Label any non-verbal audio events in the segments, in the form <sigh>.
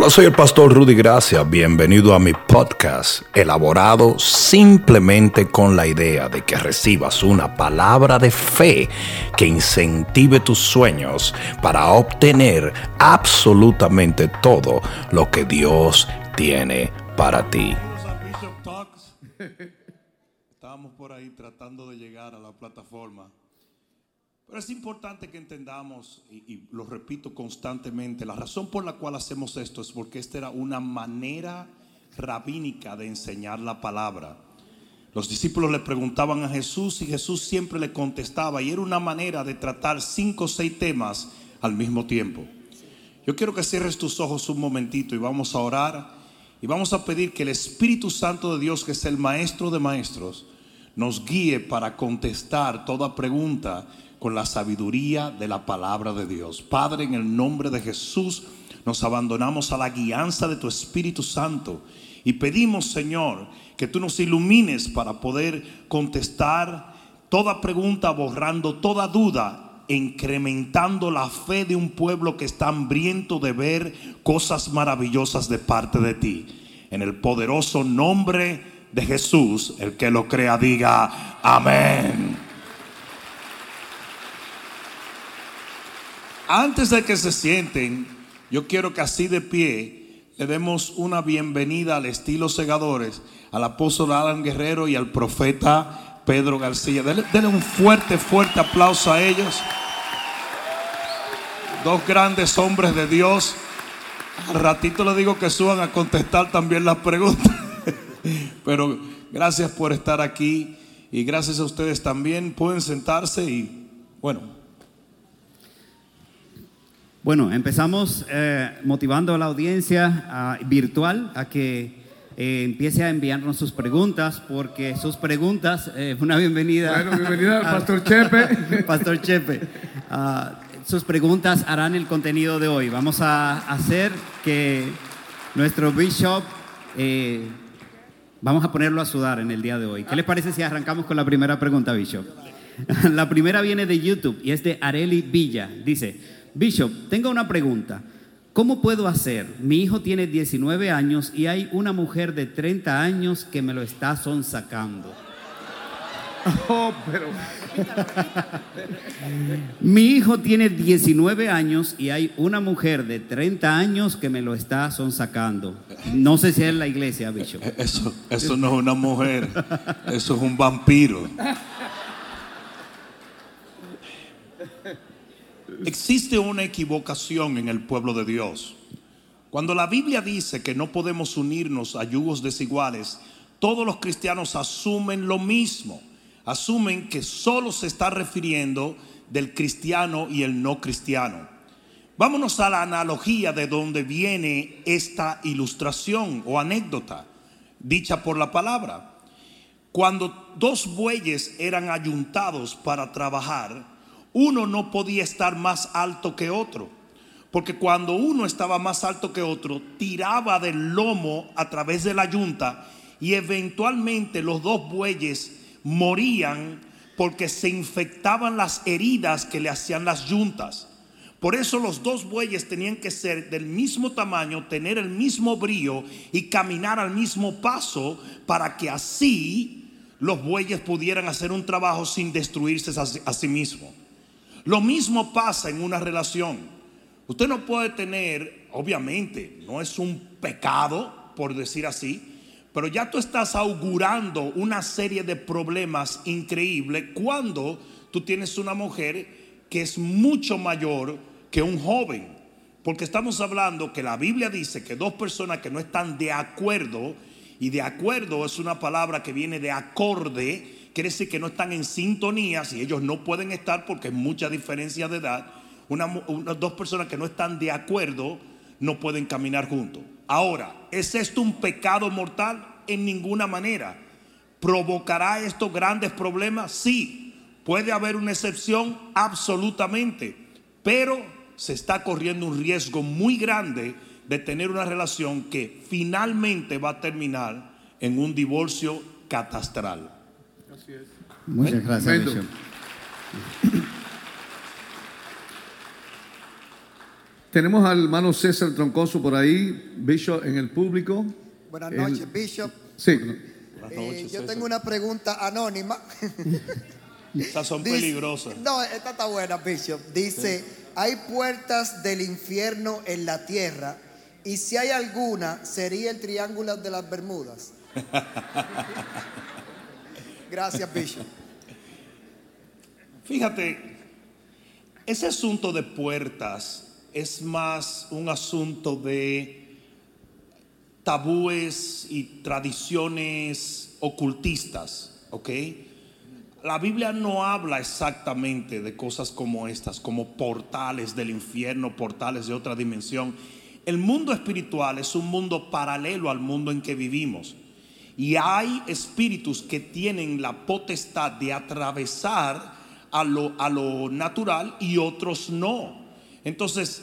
Hola, soy el pastor Rudy Gracia. Bienvenido a mi podcast, elaborado simplemente con la idea de que recibas una palabra de fe que incentive tus sueños para obtener absolutamente todo lo que Dios tiene para ti. Estábamos por ahí tratando de llegar a la plataforma. Pero es importante que entendamos, y, lo repito constantemente, la razón por la cual hacemos esto es porque esta era una manera rabínica de enseñar la palabra. Los discípulos le preguntaban a Jesús y Jesús siempre le contestaba y era una manera de tratar cinco o seis temas al mismo tiempo. Yo quiero que cierres tus ojos un momentito y vamos a orar y vamos a pedir que el Espíritu Santo de Dios, que es el Maestro de Maestros, nos guíe para contestar toda pregunta con la sabiduría de la palabra de Dios. Padre, en el nombre de Jesús, nos abandonamos a la guianza de tu Espíritu Santo y pedimos, Señor, que tú nos ilumines para poder contestar toda pregunta, borrando toda duda, incrementando la fe de un pueblo que está hambriento de ver cosas maravillosas de parte de ti. En el poderoso nombre de Jesús, el que lo crea diga amén. Antes de que se sienten, yo quiero que así de pie le demos una bienvenida al estilo segadores, al apóstol Alan Guerrero y al profeta Pedro García. Denle, un fuerte, fuerte aplauso a ellos. Dos grandes hombres de Dios. Al ratito le digo que suban a contestar también las preguntas. <laughs> Pero gracias por estar aquí y gracias a ustedes también. Pueden sentarse y bueno. Bueno, empezamos eh, motivando a la audiencia uh, virtual a que eh, empiece a enviarnos sus preguntas, porque sus preguntas, eh, una bienvenida. Bueno, <laughs> bienvenida al Pastor Chepe. <laughs> Pastor Chepe. Uh, sus preguntas harán el contenido de hoy. Vamos a hacer que nuestro bishop, eh, vamos a ponerlo a sudar en el día de hoy. ¿Qué les parece si arrancamos con la primera pregunta, bishop? <laughs> La primera viene de YouTube y es de Areli Villa. Dice, Bishop, tengo una pregunta. ¿Cómo puedo hacer? Mi hijo tiene 19 años y hay una mujer de 30 años que me lo está sonsacando. <laughs> Oh, pero. Mi hijo tiene 19 años y hay una mujer de 30 años que me lo está sonsacando. No sé si es la iglesia, Bishop. Eso, eso no es una mujer, eso es un vampiro. <laughs> Existe una equivocación en el pueblo de Dios. Cuando la Biblia dice que no podemos unirnos a yugos desiguales, todos los cristianos asumen lo mismo. Asumen que solo se está refiriendo del cristiano y el no cristiano. Vámonos a la analogía de donde viene esta ilustración o anécdota dicha por la palabra. Cuando dos bueyes eran ayuntados para trabajar, uno no podía estar más alto que otro. Porque cuando uno estaba más alto que otro, tiraba del lomo a través de la yunta y eventualmente los dos bueyes morían porque se infectaban las heridas que le hacían las yuntas. Por eso los dos bueyes tenían que ser del mismo tamaño, tener el mismo brillo y caminar al mismo paso para que así los bueyes pudieran hacer un trabajo sin destruirse a sí mismos. Lo mismo pasa en una relación. Usted no puede tener, obviamente, no es un pecado, por decir así, pero ya tú estás augurando una serie de problemas increíbles cuando tú tienes una mujer que es mucho mayor que un joven. Porque estamos hablando que la Biblia dice que dos personas que no están de acuerdo, y de acuerdo es una palabra que viene de acorde, quiere decir que no están en sintonía, si ellos no pueden estar porque hay mucha diferencia de edad, una, dos personas que no están de acuerdo no pueden caminar juntos. Ahora, ¿es esto un pecado mortal? En ninguna manera. ¿Provocará estos grandes problemas? Sí. ¿Puede haber una excepción? Absolutamente. Pero se está corriendo un riesgo muy grande de tener una relación que finalmente va a terminar en un divorcio catastral. Muchas gracias, Bishop. <coughs> Tenemos al hermano César Troncoso por ahí, Bishop en el público. Buenas El- noches, Bishop. Sí, Eh, yo tengo una pregunta anónima. <laughs> Esas son Dice- peligrosas. No, esta está buena, Bishop. Dice, hay puertas del infierno en la tierra y si hay alguna, sería el Triángulo de las Bermudas. <laughs> Gracias, Bishop. Fíjate, ese asunto de puertas es más un asunto de tabúes y tradiciones ocultistas, ¿ok? La Biblia no habla exactamente de cosas como estas, como portales del infierno, portales de otra dimensión. El mundo espiritual es un mundo paralelo al mundo en que vivimos. Y hay espíritus que tienen la potestad de atravesar a lo, a lo natural y otros no. Entonces,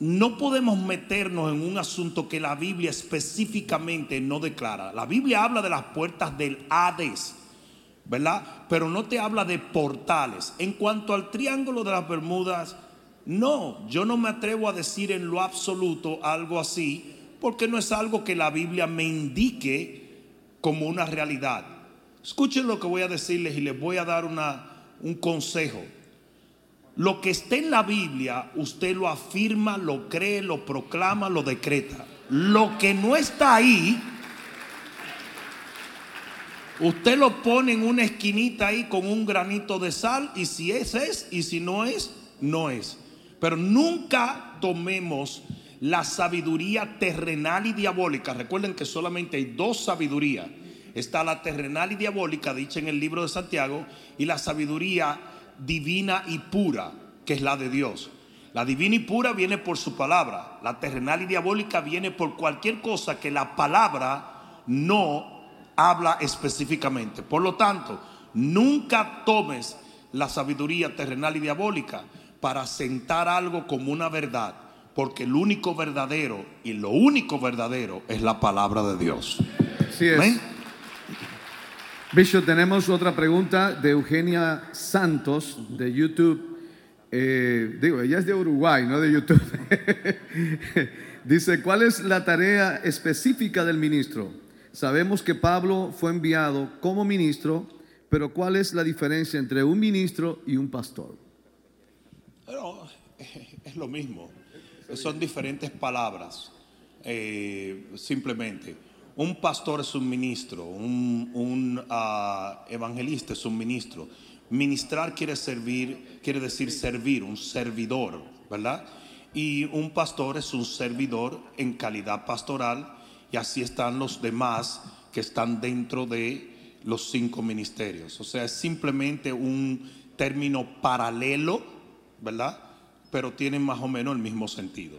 no podemos meternos en un asunto que la Biblia específicamente no declara. La Biblia habla de las puertas del Hades, ¿verdad? Pero no te habla de portales. En cuanto al Triángulo de las Bermudas, no, yo no me atrevo a decir en lo absoluto algo así, porque no es algo que la Biblia me indique como una realidad. Escuchen lo que voy a decirles y les voy a dar una, un consejo. Lo que esté en la Biblia, usted lo afirma, lo cree, lo proclama, lo decreta. Lo que no está ahí, usted lo pone en una esquinita ahí con un granito de sal y si es es y si no es, no es. Pero nunca tomemos la sabiduría terrenal y diabólica. Recuerden que solamente hay dos sabidurías. Está la terrenal y diabólica, dicha en el libro de Santiago, y la sabiduría divina y pura, que es la de Dios. La divina y pura viene por su palabra. La terrenal y diabólica viene por cualquier cosa que la palabra no habla específicamente. Por lo tanto, nunca tomes la sabiduría terrenal y diabólica para sentar algo como una verdad, porque el único verdadero y lo único verdadero es la palabra de Dios. así es. Amén. Bishop, tenemos otra pregunta de Eugenia Santos de YouTube. Eh, digo, ella es de Uruguay, no de YouTube. <laughs> Dice, ¿cuál es la tarea específica del ministro? Sabemos que Pablo fue enviado como ministro, pero ¿cuál es la diferencia entre un ministro y un pastor? Pero <laughs> es lo mismo. Son diferentes palabras. Eh, simplemente, un pastor es un ministro, un, un, ah, evangelista es un ministro. Ministrar quiere servir, quiere decir servir, un servidor, ¿verdad? Y un pastor es un servidor en calidad pastoral y así están los demás que están dentro de los cinco ministerios. O sea, es simplemente un término paralelo, ¿verdad? Pero tienen más o menos el mismo sentido.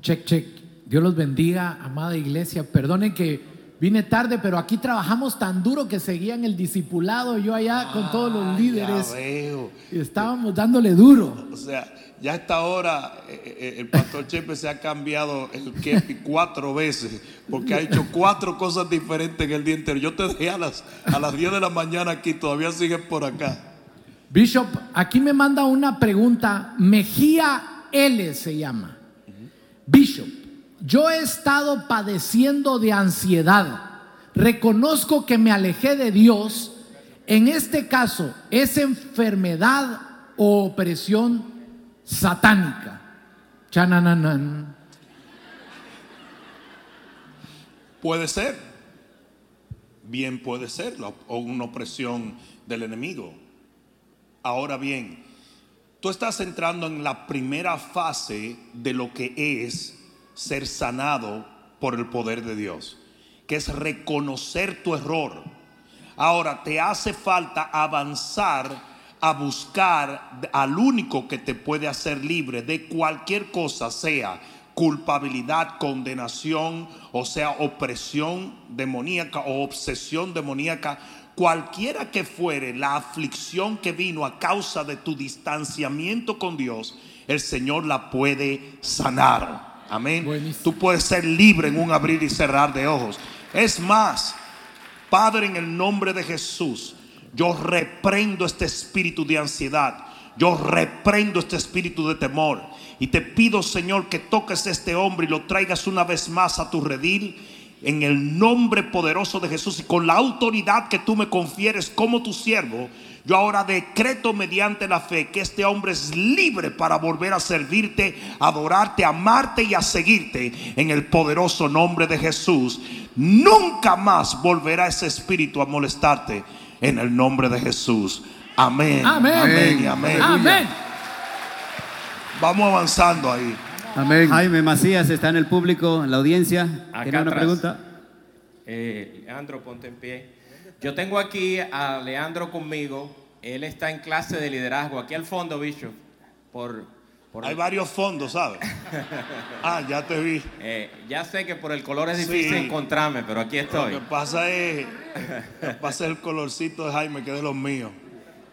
Check, check. Dios los bendiga, amada iglesia. Perdonen que vine tarde, pero aquí trabajamos tan duro que seguían el discipulado, yo allá con todos los Ah, líderes. Y estábamos dándole duro. O sea, ya a esta hora eh, eh, el pastor Chepe se ha cambiado el kepi cuatro veces porque ha hecho cuatro cosas diferentes en el día entero. Yo te dejé a las, a las 10 de la mañana aquí, todavía sigues por acá. Bishop, aquí me manda una pregunta. Mejía L se llama. Bishop, yo he estado padeciendo de ansiedad. Reconozco que me alejé de Dios. En este caso, ¿es enfermedad o opresión satánica? Chanananan. Puede ser, bien puede ser, o una opresión del enemigo. Ahora bien, tú estás entrando en la primera fase de lo que es ser sanado por el poder de Dios, que es reconocer tu error. Ahora te hace falta avanzar a buscar al único que te puede hacer libre de cualquier cosa, sea culpabilidad, condenación, o sea, opresión demoníaca o obsesión demoníaca, cualquiera que fuere la aflicción que vino a causa de tu distanciamiento con Dios, el Señor la puede sanar. Amén. Buenísimo. Tú puedes ser libre en un abrir y cerrar de ojos. Es más, Padre, en el nombre de Jesús, Yo reprendo este espíritu de ansiedad. Yo reprendo este espíritu de temor. Y te pido, Señor, que toques a este hombre y lo traigas una vez más a tu redil. En el nombre poderoso de Jesús y con la autoridad que tú me confieres como tu siervo, yo ahora decreto mediante la fe que este hombre es libre para volver a servirte, adorarte, amarte y a seguirte en el poderoso nombre de Jesús. Nunca más volverá ese espíritu a molestarte en el nombre de Jesús. Amén. Amén. Amén. Amén. Vamos avanzando ahí. Amén. Jaime Macías está en el público, en la audiencia. Acá ¿Tiene una atrás. pregunta? Eh, Leandro, ponte en pie. Yo tengo aquí a Leandro conmigo. Él está en clase de liderazgo. Aquí al fondo, Bishop. Por, por Hay varios fondos, ¿sabes? <laughs> Ah, ya te vi. eh, ya sé que por el color es Sí. difícil encontrarme, pero aquí Lo estoy. que pasa es, lo que pasa es el colorcito de Jaime, que es de los míos.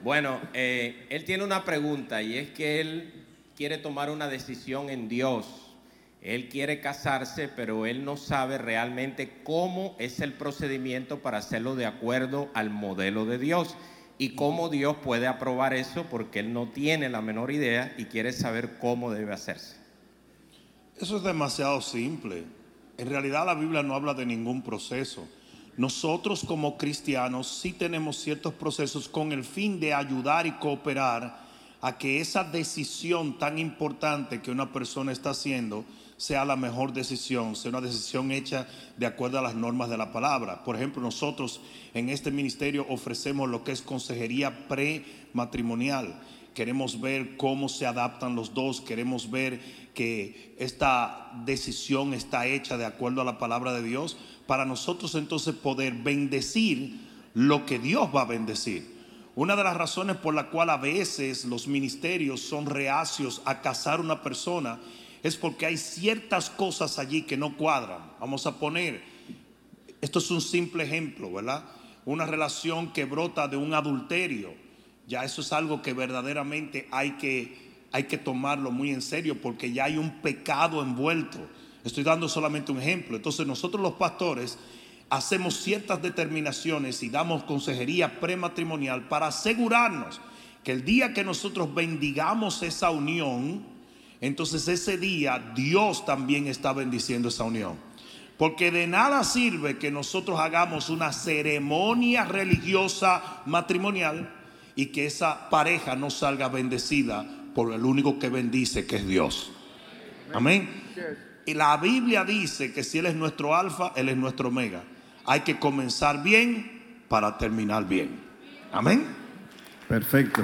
Bueno, eh, él tiene una pregunta y es que él quiere tomar una decisión en Dios. Él quiere casarse, pero él no sabe realmente cómo es el procedimiento para hacerlo de acuerdo al modelo de Dios y cómo Dios puede aprobar eso porque él no tiene la menor idea y quiere saber cómo debe hacerse. Eso es demasiado simple. En realidad la Biblia no habla de ningún proceso. Nosotros como cristianos sí tenemos ciertos procesos con el fin de ayudar y cooperar a que esa decisión tan importante que una persona está haciendo sea la mejor decisión, sea una decisión hecha de acuerdo a las normas de la palabra. Por ejemplo, nosotros en este ministerio ofrecemos lo que es consejería prematrimonial. Queremos ver cómo se adaptan los dos, queremos ver que esta decisión está hecha de acuerdo a la palabra de Dios para nosotros entonces poder bendecir lo que Dios va a bendecir. Una de las razones por la cual a veces los ministerios son reacios a casar una persona es porque hay ciertas cosas allí que no cuadran. Vamos a poner, esto es un simple ejemplo, ¿verdad? Una relación que brota de un adulterio. Ya eso es algo que verdaderamente hay que, hay que tomarlo muy en serio porque ya hay un pecado envuelto. Estoy dando solamente un ejemplo. Entonces nosotros los pastores hacemos ciertas determinaciones y damos consejería prematrimonial para asegurarnos que el día que nosotros bendigamos esa unión, entonces ese día Dios también está bendiciendo esa unión. Porque de nada sirve que nosotros hagamos una ceremonia religiosa matrimonial y que esa pareja no salga bendecida por el único que bendice, que es Dios. Amén. Y la Biblia dice que si Él es nuestro alfa, Él es nuestro omega. Hay que comenzar bien para terminar bien. Amén. Perfecto.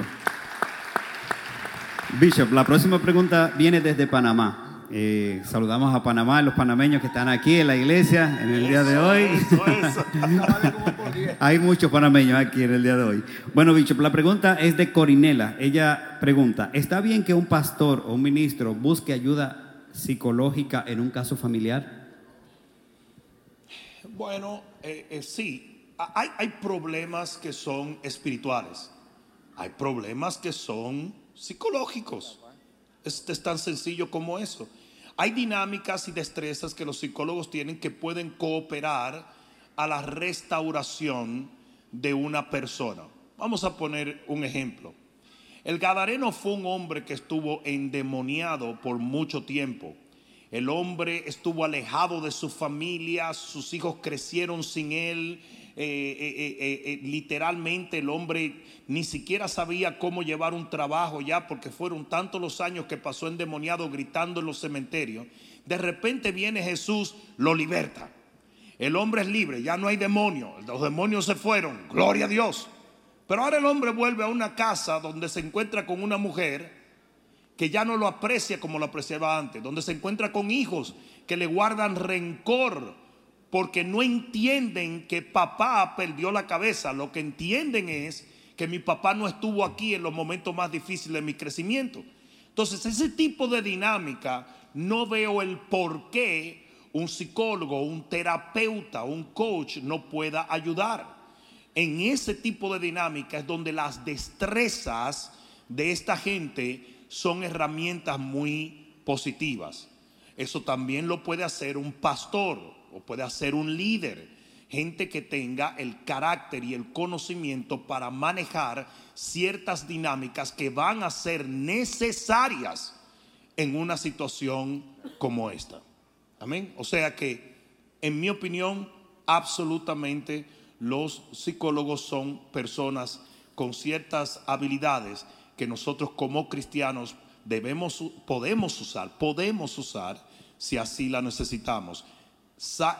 Bishop, la próxima pregunta viene desde Panamá. Eh, saludamos a Panamá, los panameños que están aquí en la iglesia en el día de hoy. Eso, eso. <laughs> Hay muchos panameños aquí en el día de hoy. Bueno, Bishop, la pregunta es de Corinela. Ella pregunta, ¿está bien que un pastor o un ministro busque ayuda psicológica en un caso familiar? Bueno, eh, eh, sí, hay, problemas que son espirituales, hay problemas que son psicológicos. Es tan sencillo como eso. Hay dinámicas y destrezas que los psicólogos tienen que pueden cooperar a la restauración de una persona. Vamos a poner un ejemplo. El Gadareno fue un hombre que estuvo endemoniado por mucho tiempo. El hombre estuvo alejado de su familia, sus hijos crecieron sin él. Eh, eh, eh, literalmente el hombre ni siquiera sabía cómo llevar un trabajo ya porque fueron tantos los años que pasó endemoniado gritando en los cementerios. De repente viene Jesús, lo liberta. El hombre es libre, ya no hay demonio, los demonios se fueron, gloria a Dios. Pero ahora el hombre vuelve a una casa donde se encuentra con una mujer que ya no lo aprecia como lo apreciaba antes, donde se encuentra con hijos que le guardan rencor porque no entienden que papá perdió la cabeza, lo que entienden es que mi papá no estuvo aquí en los momentos más difíciles de mi crecimiento. Entonces, ese tipo de dinámica, no veo el por qué un psicólogo, un terapeuta, un coach no pueda ayudar. En ese tipo de dinámica es donde las destrezas de esta gente son herramientas muy positivas. Eso también lo puede hacer un pastor o puede hacer un líder gente que tenga el carácter y el conocimiento para manejar ciertas dinámicas que van a ser necesarias en una situación como esta. Amén. O sea que, en mi opinión, absolutamente los psicólogos son personas con ciertas habilidades que nosotros como cristianos debemos, podemos usar, podemos usar si así la necesitamos.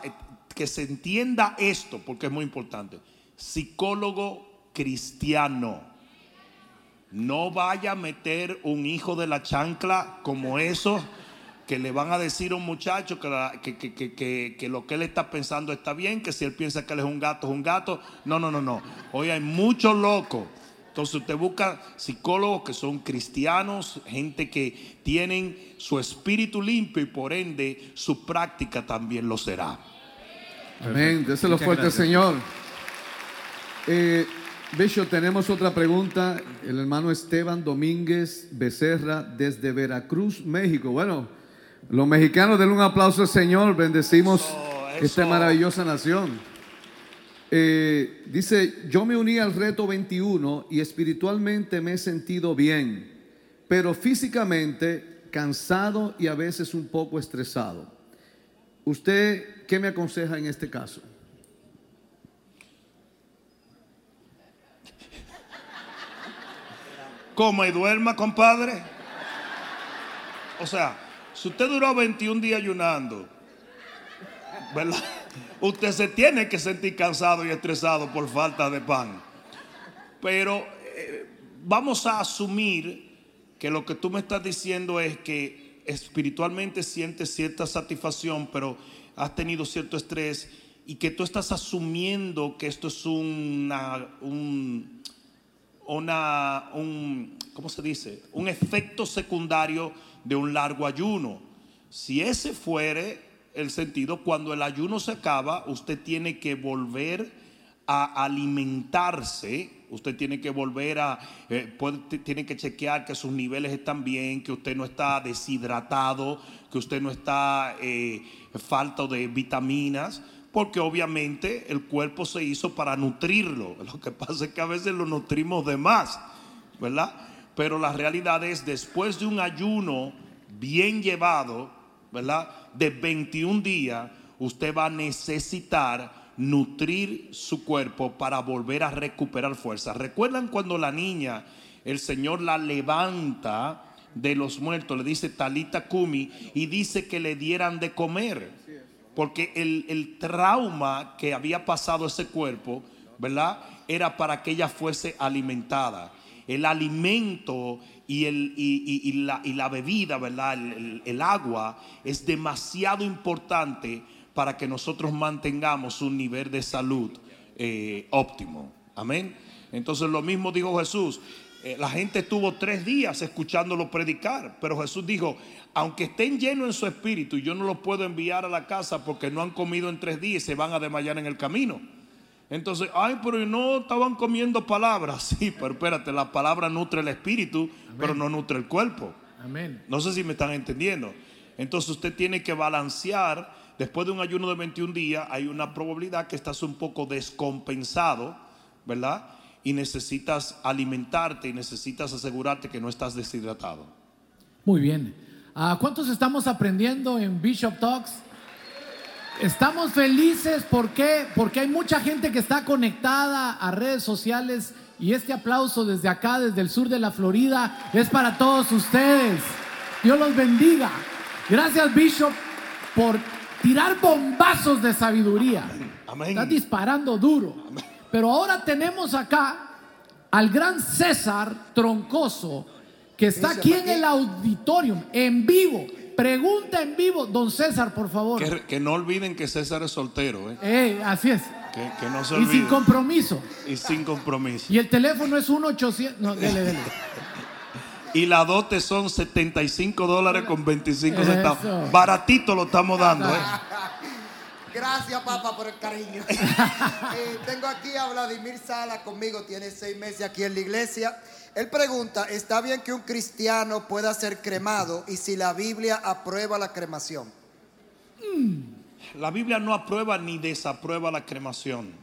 Eh, que se entienda esto, porque es muy importante. Psicólogo cristiano. No vaya a meter un hijo de la chancla como eso que le van a decir a un muchacho que, que, lo que él está pensando está bien, que si él piensa que él es un gato, es un gato. No, no, no, no. Hoy hay muchos locos. Entonces usted busca psicólogos que son cristianos, gente que tienen su espíritu limpio y por ende su práctica también lo será. Amén. Déselo fuerte, Señor. Eh, tenemos otra pregunta. El hermano Esteban Domínguez Becerra desde Veracruz, México. Bueno, los mexicanos den un aplauso al Señor. Bendecimos esta maravillosa nación. Eh, dice, yo me uní al reto 21 y espiritualmente me he sentido bien, pero físicamente cansado y a veces un poco estresado. ¿Usted qué me aconseja en este caso? Coma y duerma, compadre. O sea, si usted duró 21 días ayunando, ¿verdad? Usted se tiene que sentir cansado y estresado por falta de pan. Pero eh, vamos a asumir que lo que tú me estás diciendo es que espiritualmente sientes cierta satisfacción, pero has tenido cierto estrés y que tú estás asumiendo que esto es un, una, un, ¿cómo se dice? Un efecto secundario de un largo ayuno. Si ese fuere el sentido, cuando el ayuno se acaba, usted tiene que volver a alimentarse, usted tiene que volver a, eh, tiene que chequear que sus niveles están bien, que usted no está deshidratado, que usted no está eh, falto de vitaminas, porque obviamente el cuerpo se hizo para nutrirlo. <laughs> Lo que pasa es que a veces lo nutrimos de más, ¿verdad? Pero la realidad es, después de un ayuno bien llevado, ¿verdad? De 21 días, usted va a necesitar nutrir su cuerpo para volver a recuperar fuerza. ¿Recuerdan cuando la niña, el Señor la levanta de los muertos, le dice Talita Kumi y dice que le dieran de comer? Porque el, el trauma que había pasado ese cuerpo, ¿verdad? Era para que ella fuese alimentada el alimento y, el, y, la, y la, bebida, ¿verdad? El, agua es demasiado importante para que nosotros mantengamos un nivel de salud eh, óptimo. Amén. Entonces lo mismo dijo Jesús. Eh, la gente estuvo tres días escuchándolo predicar, pero Jesús dijo, aunque estén llenos en su espíritu, yo no los puedo enviar a la casa porque no han comido en tres días y se van a desmayar en el camino. Entonces, ay, pero no estaban comiendo palabras. <laughs> Sí, pero espérate, la palabra nutre el espíritu, pero no nutre el cuerpo. Amén. No sé si me están entendiendo. Entonces usted tiene que balancear. Después de un ayuno de 21 días, hay una probabilidad que estás un poco descompensado, ¿verdad? Y necesitas alimentarte y necesitas asegurarte que no estás deshidratado. Muy bien. ¿A ¿Cuántos estamos aprendiendo en Bishop Talks? Estamos felices porque porque hay mucha gente que está conectada a redes sociales y este aplauso desde acá, desde el sur de la Florida, es para todos ustedes. Dios los bendiga. Gracias Bishop por tirar bombazos de sabiduría. Está disparando duro. Pero ahora tenemos acá al gran César Troncoso que está aquí en el auditorium en vivo Pregunta en vivo, don César, por favor. Que, no olviden que César es soltero. ¿eh? eh así es. Que, no se y sin compromiso. Y sin compromiso. Y el teléfono es 1800. No, dele, dele. <laughs> y la dote son 75 dólares con 25 centavos. Baratito lo estamos dando. ¿eh? <laughs> Gracias, papá, por el cariño. <laughs> Eh, tengo aquí a Vladimir Sala conmigo, tiene seis meses aquí en la iglesia. Él pregunta, ¿está bien que un cristiano pueda ser cremado y si la Biblia aprueba la cremación? Mm. La Biblia no aprueba ni desaprueba la cremación.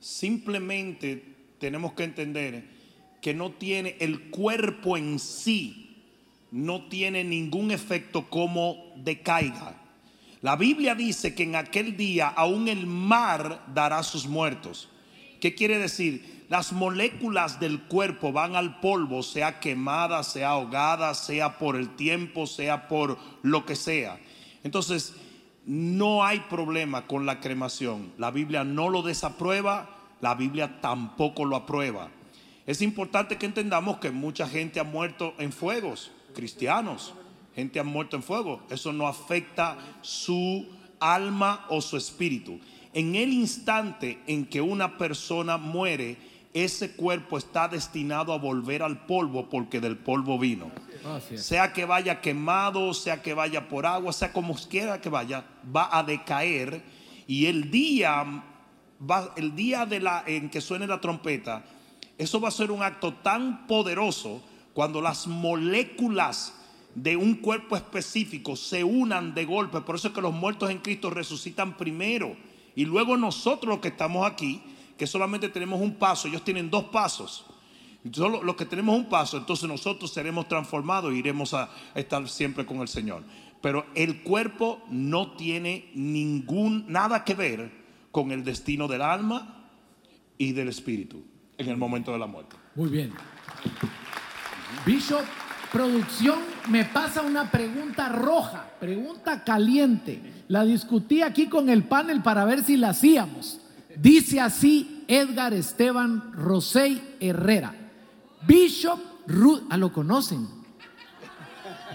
Simplemente tenemos que entender que no tiene el cuerpo en sí, no tiene ningún efecto como decaiga. La Biblia dice que en aquel día aún el mar dará sus muertos. ¿Qué quiere decir? Las moléculas del cuerpo van al polvo, sea quemada, sea ahogada, sea por el tiempo, sea por lo que sea. Entonces, no hay problema con la cremación. La Biblia no lo desaprueba, la Biblia tampoco lo aprueba. Es importante que entendamos que mucha gente ha muerto en fuegos, cristianos, gente ha muerto en fuego. Eso no afecta su alma o su espíritu. En el instante en que una persona muere, ese cuerpo está destinado a volver al polvo porque del polvo vino. Sea que vaya quemado, sea que vaya por agua, sea como quiera que vaya, va a decaer y el día va, el día de la en que suene la trompeta, eso va a ser un acto tan poderoso cuando las moléculas de un cuerpo específico se unan de golpe. Por eso es que los muertos en Cristo resucitan primero. Y luego nosotros los que estamos aquí, que solamente tenemos un paso, ellos tienen dos pasos. Solo los que tenemos un paso, entonces nosotros seremos transformados e iremos a estar siempre con el Señor. Pero el cuerpo no tiene ningún nada que ver con el destino del alma y del espíritu en el momento de la muerte. Muy bien. Bishop, producción, me pasa una pregunta roja, pregunta caliente. La discutí aquí con el panel para ver si la hacíamos. Dice así Edgar Esteban Rosey Herrera. Bishop, ah, lo conocen.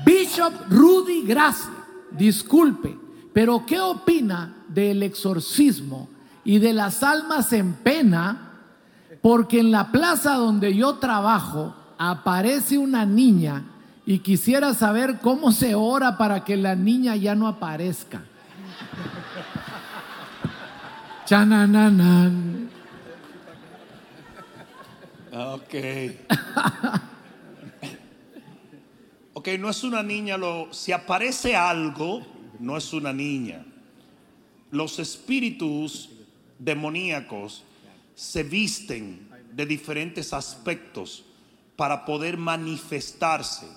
Bishop Rudy Gracia, disculpe, pero ¿qué opina del exorcismo y de las almas en pena? Porque en la plaza donde yo trabajo aparece una niña y quisiera saber cómo se ora para que la niña ya no aparezca. Ok. ok, no es una niña. Lo, si aparece algo, no es una niña. Los espíritus demoníacos se visten de diferentes aspectos para poder manifestarse.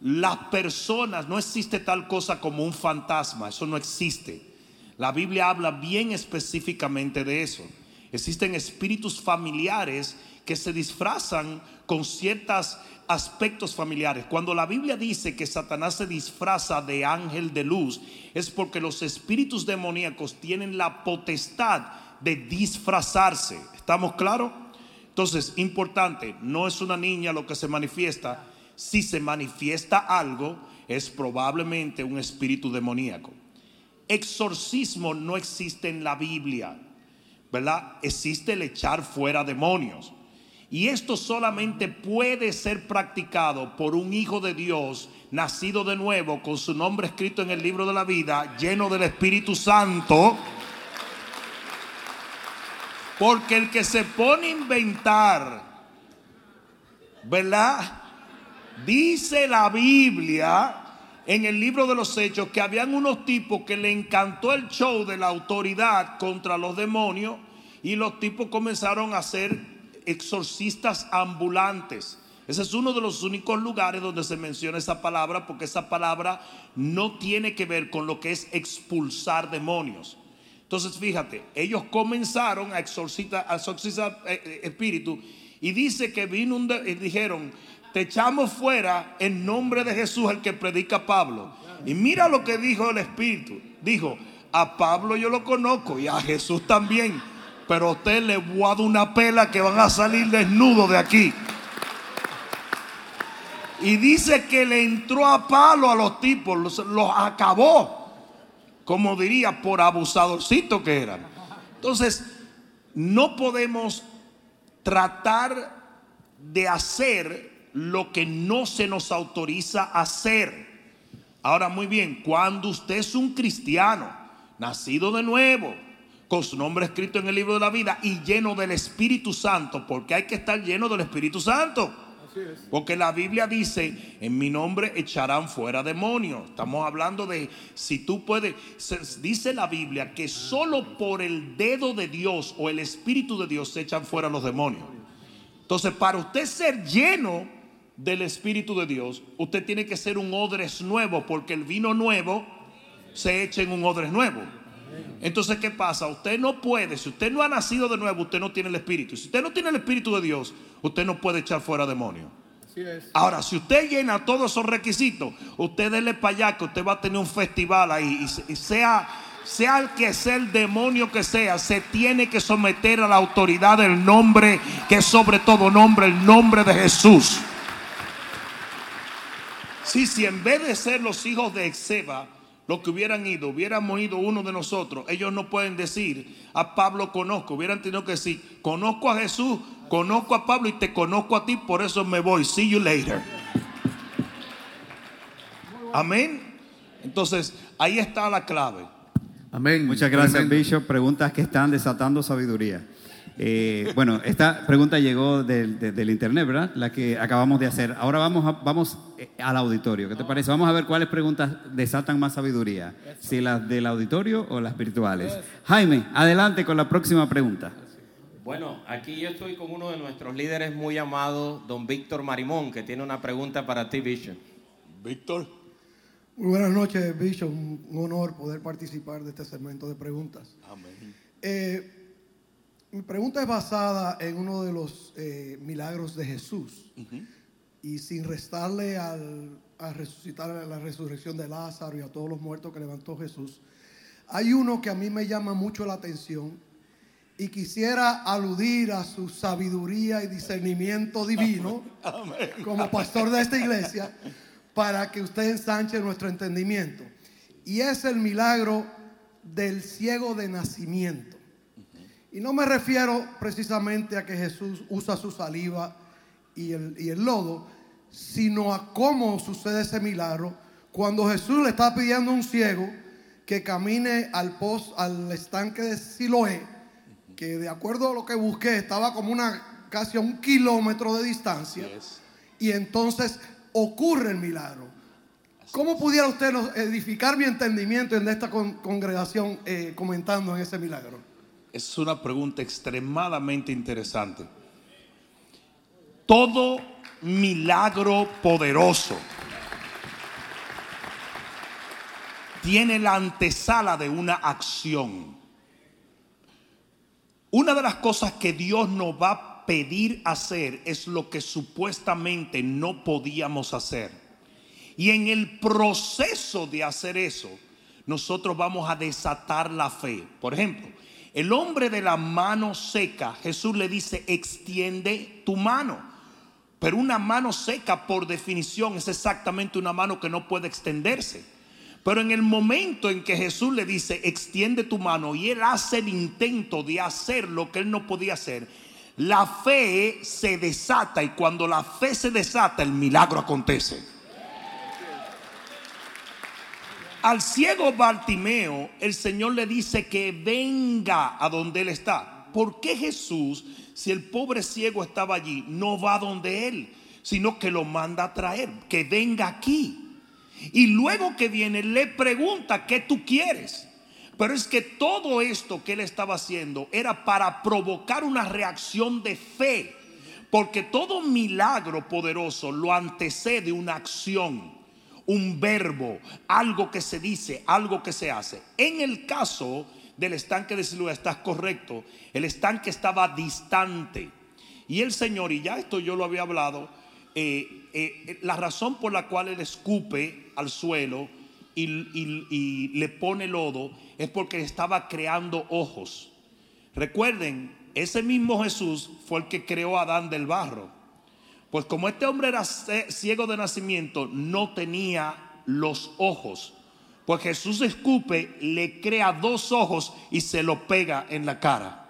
Las personas, no existe tal cosa como un fantasma, eso no existe. La Biblia habla bien específicamente de eso. Existen espíritus familiares que se disfrazan con ciertos aspectos familiares. Cuando la Biblia dice que Satanás se disfraza de ángel de luz, es porque los espíritus demoníacos tienen la potestad de disfrazarse. ¿Estamos claros? Entonces, importante, no es una niña lo que se manifiesta. Si se manifiesta algo, es probablemente un espíritu demoníaco. Exorcismo no existe en la Biblia, ¿verdad? Existe el echar fuera demonios. Y esto solamente puede ser practicado por un hijo de Dios nacido de nuevo, con su nombre escrito en el libro de la vida, lleno del Espíritu Santo. Porque el que se pone a inventar, ¿verdad? Dice la Biblia en el libro de los hechos que habían unos tipos que le encantó el show de la autoridad contra los demonios y los tipos comenzaron a ser exorcistas ambulantes. Ese es uno de los únicos lugares donde se menciona esa palabra porque esa palabra no tiene que ver con lo que es expulsar demonios. Entonces fíjate, ellos comenzaron a exorcizar, a eh, eh, espíritu y dice que vino un y dijeron, te echamos fuera en nombre de Jesús el que predica Pablo. Y mira lo que dijo el espíritu. Dijo, a Pablo yo lo conozco y a Jesús también pero a usted le voy a dar una pela que van a salir desnudos de aquí. Y dice que le entró a palo a los tipos, los, los acabó, como diría, por abusadorcito que eran. Entonces, no podemos tratar de hacer lo que no se nos autoriza a hacer. Ahora, muy bien, cuando usted es un cristiano, nacido de nuevo, con su nombre escrito en el libro de la vida y lleno del Espíritu Santo, porque hay que estar lleno del Espíritu Santo. Porque la Biblia dice, en mi nombre echarán fuera demonios. Estamos hablando de si tú puedes, dice la Biblia que solo por el dedo de Dios o el Espíritu de Dios se echan fuera los demonios. Entonces, para usted ser lleno del Espíritu de Dios, usted tiene que ser un odres nuevo, porque el vino nuevo se echa en un odres nuevo. Entonces, ¿qué pasa? Usted no puede, si usted no ha nacido de nuevo, usted no tiene el Espíritu. Si usted no tiene el Espíritu de Dios, usted no puede echar fuera demonios. Ahora, si usted llena todos esos requisitos, usted dele para allá que usted va a tener un festival ahí y, sea, sea el que sea el demonio que sea, se tiene que someter a la autoridad del nombre que es sobre todo nombre, el nombre de Jesús. Sí, si en vez de ser los hijos de Exeba, los que hubieran ido, hubiéramos ido uno de nosotros, ellos no pueden decir, a Pablo conozco, hubieran tenido que decir, conozco a Jesús, conozco a Pablo y te conozco a ti, por eso me voy, see you later. Amén. Entonces, ahí está la clave. Amén. Muchas gracias, Bishop. Preguntas que están desatando sabiduría. Eh, bueno, esta pregunta llegó del, internet, ¿verdad? La que acabamos de hacer. Ahora vamos, vamos eh, al auditorio. ¿Qué te parece? Vamos a ver cuáles preguntas desatan más sabiduría. Si las del auditorio o las virtuales. Jaime, adelante con la próxima pregunta. Bueno, aquí yo estoy con uno de nuestros líderes muy amado, don Víctor Marimón, que tiene una pregunta para ti, Bishop. Víctor. Muy buenas noches, Bishop. Un honor poder participar de este segmento de preguntas. Amén. Eh, mi pregunta es basada en uno de los eh, milagros de Jesús. Y sin restarle al, a resucitar la resurrección de Lázaro y a todos los muertos que levantó Jesús, hay uno que a mí me llama mucho la atención y quisiera aludir a su sabiduría y discernimiento divino como pastor de esta iglesia para que usted ensanche nuestro entendimiento. Y es el milagro del ciego de nacimiento. Y no me refiero precisamente a que Jesús usa su saliva y el, lodo, sino a cómo sucede ese milagro cuando Jesús le está pidiendo a un ciego que camine al post, al estanque de Siloé, que de acuerdo a lo que busqué estaba como una casi a un kilómetro de distancia, y entonces ocurre el milagro. ¿Cómo pudiera usted edificar mi entendimiento en esta congregación eh, comentando en ese milagro? Es una pregunta extremadamente interesante. Todo milagro poderoso tiene la antesala de una acción. Una de las cosas que Dios nos va a pedir hacer es lo que supuestamente no podíamos hacer. Y en el proceso de hacer eso, nosotros vamos a desatar la fe. Por ejemplo, el hombre de la mano seca, Jesús le dice, extiende tu mano. Pero una mano seca, por definición, es exactamente una mano que no puede extenderse. Pero en el momento en que Jesús le dice, extiende tu mano, y él hace el intento de hacer lo que él no podía hacer, la fe se desata y cuando la fe se desata, el milagro acontece. Al ciego Bartimeo, el Señor le dice que venga a donde él está. ¿Por qué Jesús, si el pobre ciego estaba allí, no va donde él, sino que lo manda a traer, que venga aquí? Y luego que viene, le pregunta, ¿qué tú quieres? Pero es que todo esto que él estaba haciendo era para provocar una reacción de fe, porque todo milagro poderoso lo antecede una acción un verbo, algo que se dice, algo que se hace. En el caso del estanque de Siloé, estás correcto, el estanque estaba distante. Y el Señor, y ya esto yo lo había hablado, eh, eh, la razón por la cual él escupe al suelo y, le pone lodo es porque estaba creando ojos. Recuerden, ese mismo Jesús fue el que creó a Adán del barro. Pues como este hombre era ciego de nacimiento, no tenía los ojos. Pues Jesús escupe, le crea dos ojos y se lo pega en la cara.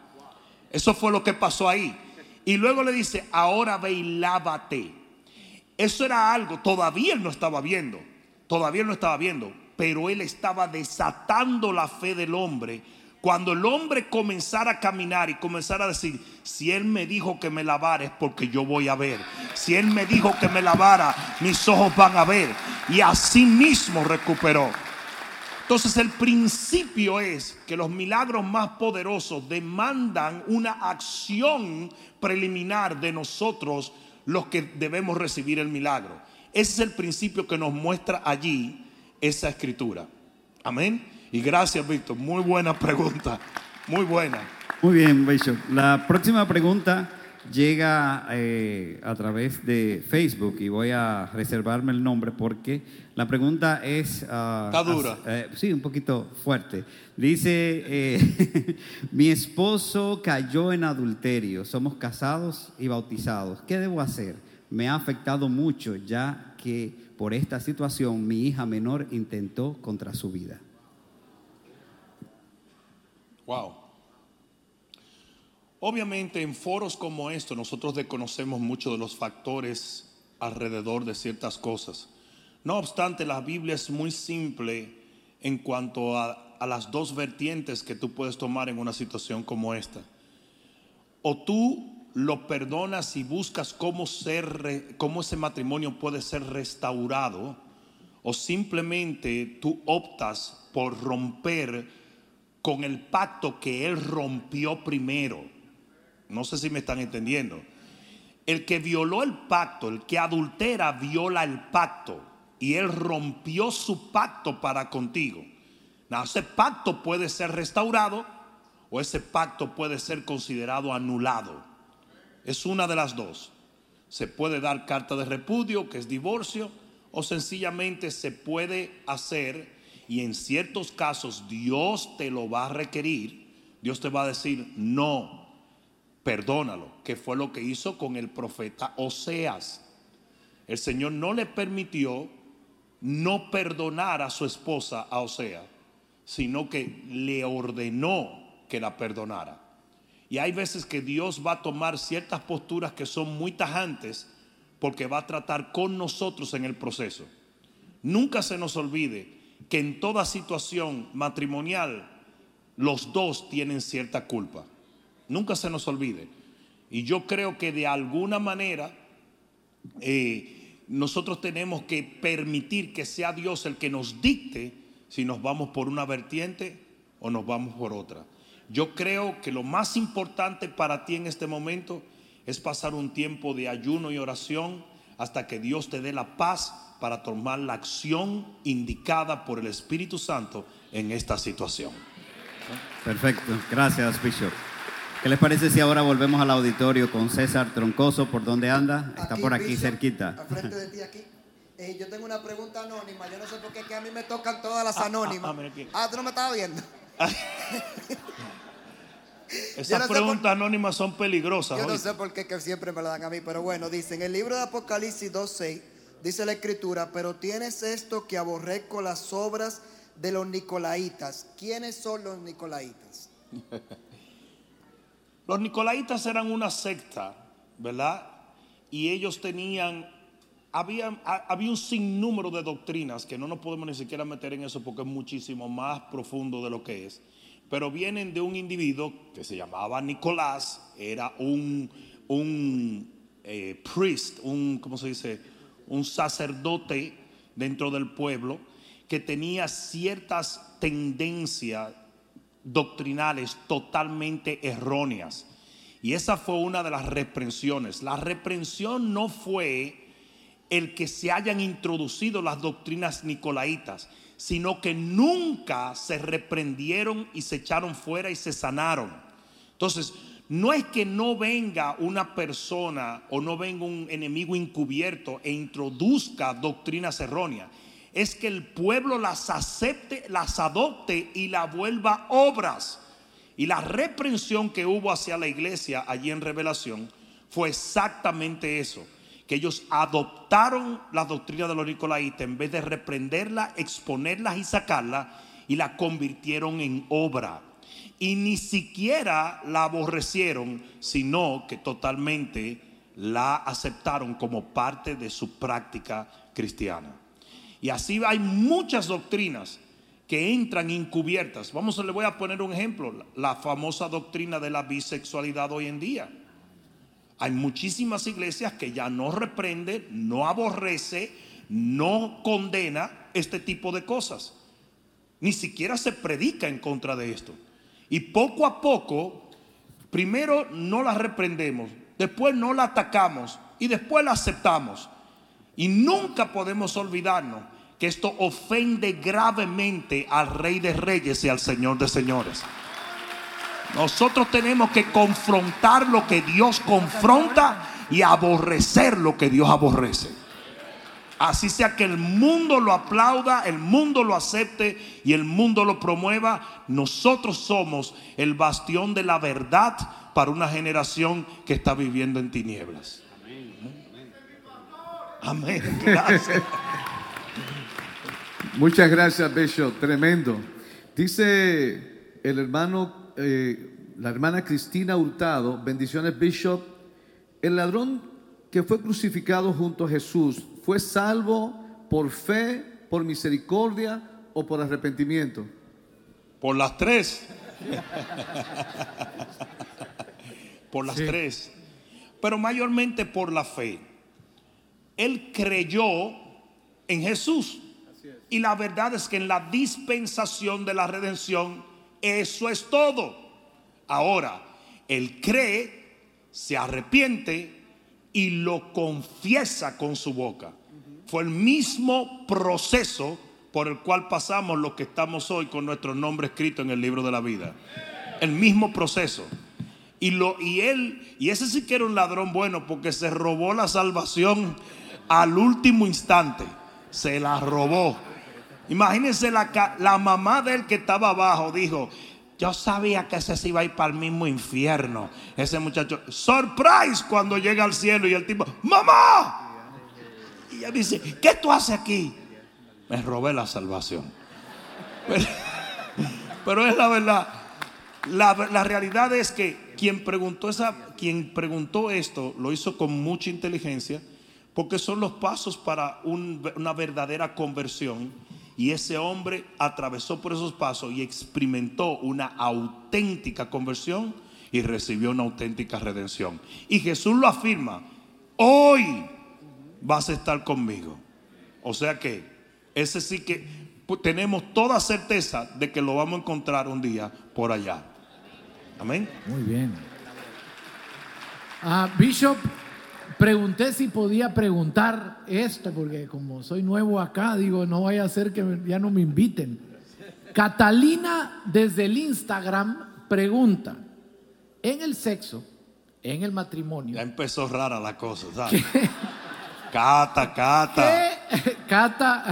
Eso fue lo que pasó ahí. Y luego le dice, ahora ve y. Eso era algo, todavía él no estaba viendo, todavía no estaba viendo, pero él estaba desatando la fe del hombre cuando el hombre comenzara a caminar y comenzara a decir, si él me dijo que me lavara es porque yo voy a ver. Si Él me dijo que me lavara, mis ojos van a ver. Y así mismo recuperó. Entonces el principio es que los milagros más poderosos demandan una acción preliminar de nosotros los que debemos recibir el milagro. Ese es el principio que nos muestra allí esa escritura. Amén. Y gracias, Víctor. Muy buena pregunta. Muy buena. Muy bien, Bishop. La próxima pregunta llega eh, a través de Facebook y voy a reservarme el nombre porque la pregunta es... Uh, Está dura. Eh, sí, un poquito fuerte. Dice, eh, <laughs> mi esposo cayó en adulterio, somos casados y bautizados. ¿Qué debo hacer? Me ha afectado mucho ya que por esta situación mi hija menor intentó contra su vida. Wow. Obviamente en foros como estos nosotros desconocemos mucho de los factores alrededor de ciertas cosas. No obstante, la Biblia es muy simple en cuanto a, a las dos vertientes que tú puedes tomar en una situación como esta. O tú lo perdonas y buscas cómo, ser, cómo ese matrimonio puede ser restaurado, o simplemente tú optas por romper con el pacto que él rompió primero. No sé si me están entendiendo. El que violó el pacto, el que adultera, viola el pacto. Y él rompió su pacto para contigo. ese pacto puede ser restaurado o ese pacto puede ser considerado anulado. Es una de las dos. Se puede dar carta de repudio, que es divorcio, o sencillamente se puede hacer, y en ciertos casos Dios te lo va a requerir, Dios te va a decir, no, perdónalo, que fue lo que hizo con el profeta Oseas. El Señor no le permitió no perdonar a su esposa, a Oseas, sino que le ordenó que la perdonara. Y hay veces que Dios va a tomar ciertas posturas que son muy tajantes porque va a tratar con nosotros en el proceso. Nunca se nos olvide que en toda situación matrimonial los dos tienen cierta culpa. Nunca se nos olvide. Y yo creo que de alguna manera eh, nosotros tenemos que permitir que sea Dios el que nos dicte si nos vamos por una vertiente o nos vamos por otra. Yo creo que lo más importante para ti en este momento es pasar un tiempo de ayuno y oración hasta que Dios te dé la paz para tomar la acción indicada por el Espíritu Santo en esta situación. Perfecto, gracias Bishop. ¿Qué les parece si ahora volvemos al auditorio con César Troncoso? ¿Por dónde anda? Está por aquí cerquita. Al frente de ti aquí. Eh, yo tengo una pregunta anónima. Yo no sé por qué que a mí me tocan todas las ah, ah, anónimas. Ah, tú no me estabas viendo. <laughs> Esas preguntas anónimas son peligrosas. Yo no sé por qué que siempre me la dan a mí, pero bueno, dice en el libro de Apocalipsis 2.6, dice la escritura, pero tienes esto que aborrezco las obras de los nicolaitas. ¿Quiénes son los nicolaitas? <laughs> Los nicolaitas eran una secta, ¿verdad? Y ellos tenían, había, había un sinnúmero de doctrinas que no nos podemos ni siquiera meter en eso porque es muchísimo más profundo de lo que es. Pero vienen de un individuo que se llamaba Nicolás, era un, un eh, priest, un, ¿cómo se dice? Un sacerdote dentro del pueblo que tenía ciertas tendencias doctrinales totalmente erróneas. Y esa fue una de las reprensiones. La reprensión no fue el que se hayan introducido las doctrinas nicolaitas, sino que nunca se reprendieron y se echaron fuera y se sanaron. Entonces, no es que no venga una persona o no venga un enemigo encubierto e introduzca doctrinas erróneas es que el pueblo las acepte, las adopte y la vuelva obras. Y la reprensión que hubo hacia la iglesia allí en Revelación fue exactamente eso, que ellos adoptaron la doctrina de los en vez de reprenderla, exponerla y sacarla, y la convirtieron en obra. Y ni siquiera la aborrecieron, sino que totalmente la aceptaron como parte de su práctica cristiana. Y así hay muchas doctrinas que entran encubiertas. Vamos, le voy a poner un ejemplo, la famosa doctrina de la bisexualidad hoy en día. Hay muchísimas iglesias que ya no reprende, no aborrece, no condena este tipo de cosas. Ni siquiera se predica en contra de esto. Y poco a poco, primero no la reprendemos, después no la atacamos y después la aceptamos. Y nunca podemos olvidarnos que esto ofende gravemente al Rey de Reyes y al Señor de Señores. Nosotros tenemos que confrontar lo que Dios confronta y aborrecer lo que Dios aborrece. Así sea que el mundo lo aplauda, el mundo lo acepte y el mundo lo promueva, nosotros somos el bastión de la verdad para una generación que está viviendo en tinieblas. Amén. Gracias. Muchas gracias, Bishop. Tremendo. Dice el hermano eh, la hermana Cristina Hurtado, bendiciones Bishop, el ladrón que fue crucificado junto a Jesús, ¿fue salvo por fe, por misericordia o por arrepentimiento? Por las tres. por las tres. Pero mayormente por la fe. Él creyó en Jesús. Y la verdad es que en la dispensación de la redención, eso es todo. Ahora, él cree, se arrepiente y lo confiesa con su boca. Fue el mismo proceso por el cual pasamos los que estamos hoy con nuestro nombre escrito en el libro de la vida. El mismo proceso. Y, lo, y él, y ese sí que era un ladrón bueno porque se robó la salvación al último instante. Se la robó. Imagínense la, la mamá de él que estaba abajo, dijo, yo sabía que ese se iba a ir para el mismo infierno. Ese muchacho, surprise cuando llega al cielo y el tipo, mamá. Y ella dice, ¿qué tú haces aquí? Me robé la salvación. Pero, <laughs> es la verdad. La, la, realidad es que quien preguntó, esa, quien preguntó esto lo hizo con mucha inteligencia porque son los pasos para una verdadera conversión y ese hombre atravesó por esos pasos y experimentó una auténtica conversión y recibió una auténtica redención. Y Jesús lo afirma, hoy vas a estar conmigo. O sea que ese sí que tenemos toda certeza de que lo vamos a encontrar un día por allá. Amén. Muy bien. Ah, Bishop, Pregunté si podía preguntar esto, porque como soy nuevo acá, digo, no vaya a ser que ya no me inviten. Catalina desde el Instagram pregunta, en el sexo, en el matrimonio. Ya empezó rara la cosa, ¿sabes? Cata, Cata. <laughs> Cata,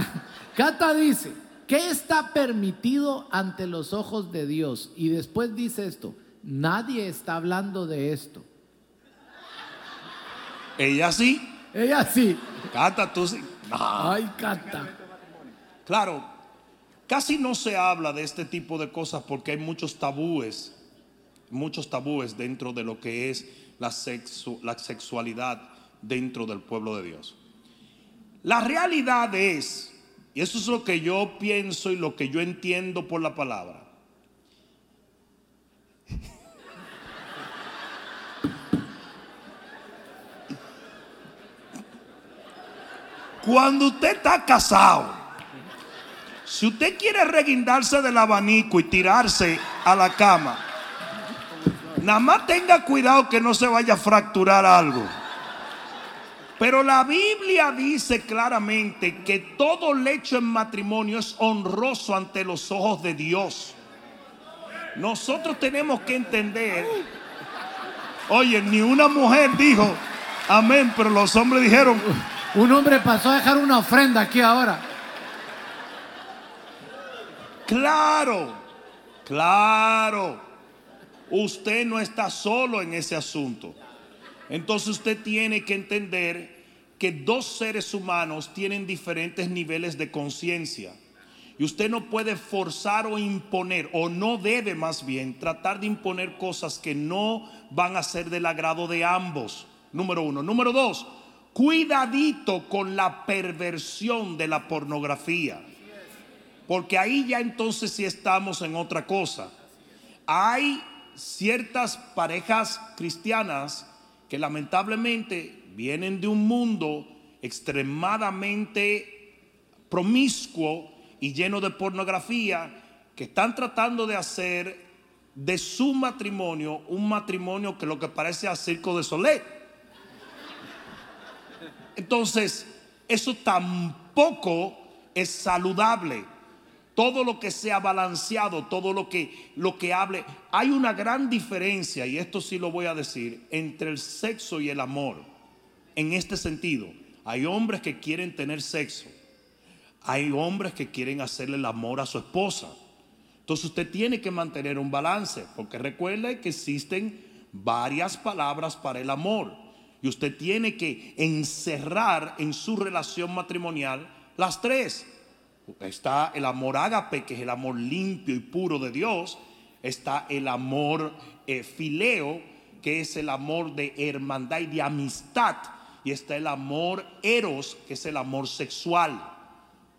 Cata dice, ¿qué está permitido ante los ojos de Dios? Y después dice esto, nadie está hablando de esto. Ella sí. Ella sí. Cata, tú sí. Ay, Cata. Claro, casi no se habla de este tipo de cosas porque hay muchos tabúes, muchos tabúes dentro de lo que es la, la sexualidad dentro del pueblo de Dios. La realidad es, y eso es lo que yo pienso y lo que yo entiendo por la palabra, Cuando usted está casado, si usted quiere reguindarse del abanico y tirarse a la cama, nada más tenga cuidado que no se vaya a fracturar algo. Pero la Biblia dice claramente que todo lecho en matrimonio es honroso ante los ojos de Dios. Nosotros tenemos que entender, oye, ni una mujer dijo, amén, pero los hombres dijeron, un hombre pasó a dejar una ofrenda aquí ahora. Claro, claro. Usted no está solo en ese asunto. Entonces usted tiene que entender que dos seres humanos tienen diferentes niveles de conciencia. Y usted no puede forzar o imponer, o no debe más bien tratar de imponer cosas que no van a ser del agrado de ambos. Número uno. Número dos, Cuidadito con la perversión de la pornografía. Porque ahí ya entonces sí estamos en otra cosa. Hay ciertas parejas cristianas que lamentablemente vienen de un mundo extremadamente promiscuo y lleno de pornografía que están tratando de hacer de su matrimonio un matrimonio que lo que parece a circo de Soleil. Entonces, eso tampoco es saludable. Todo lo que sea balanceado, todo lo que, lo que hable. Hay una gran diferencia, y esto sí lo voy a decir, entre el sexo y el amor. En este sentido, hay hombres que quieren tener sexo. Hay hombres que quieren hacerle el amor a su esposa. Entonces usted tiene que mantener un balance, porque recuerde que existen varias palabras para el amor. Y usted tiene que encerrar en su relación matrimonial las tres. Está el amor ágape, que es el amor limpio y puro de Dios. Está el amor eh, fileo, que es el amor de hermandad y de amistad. Y está el amor eros, que es el amor sexual.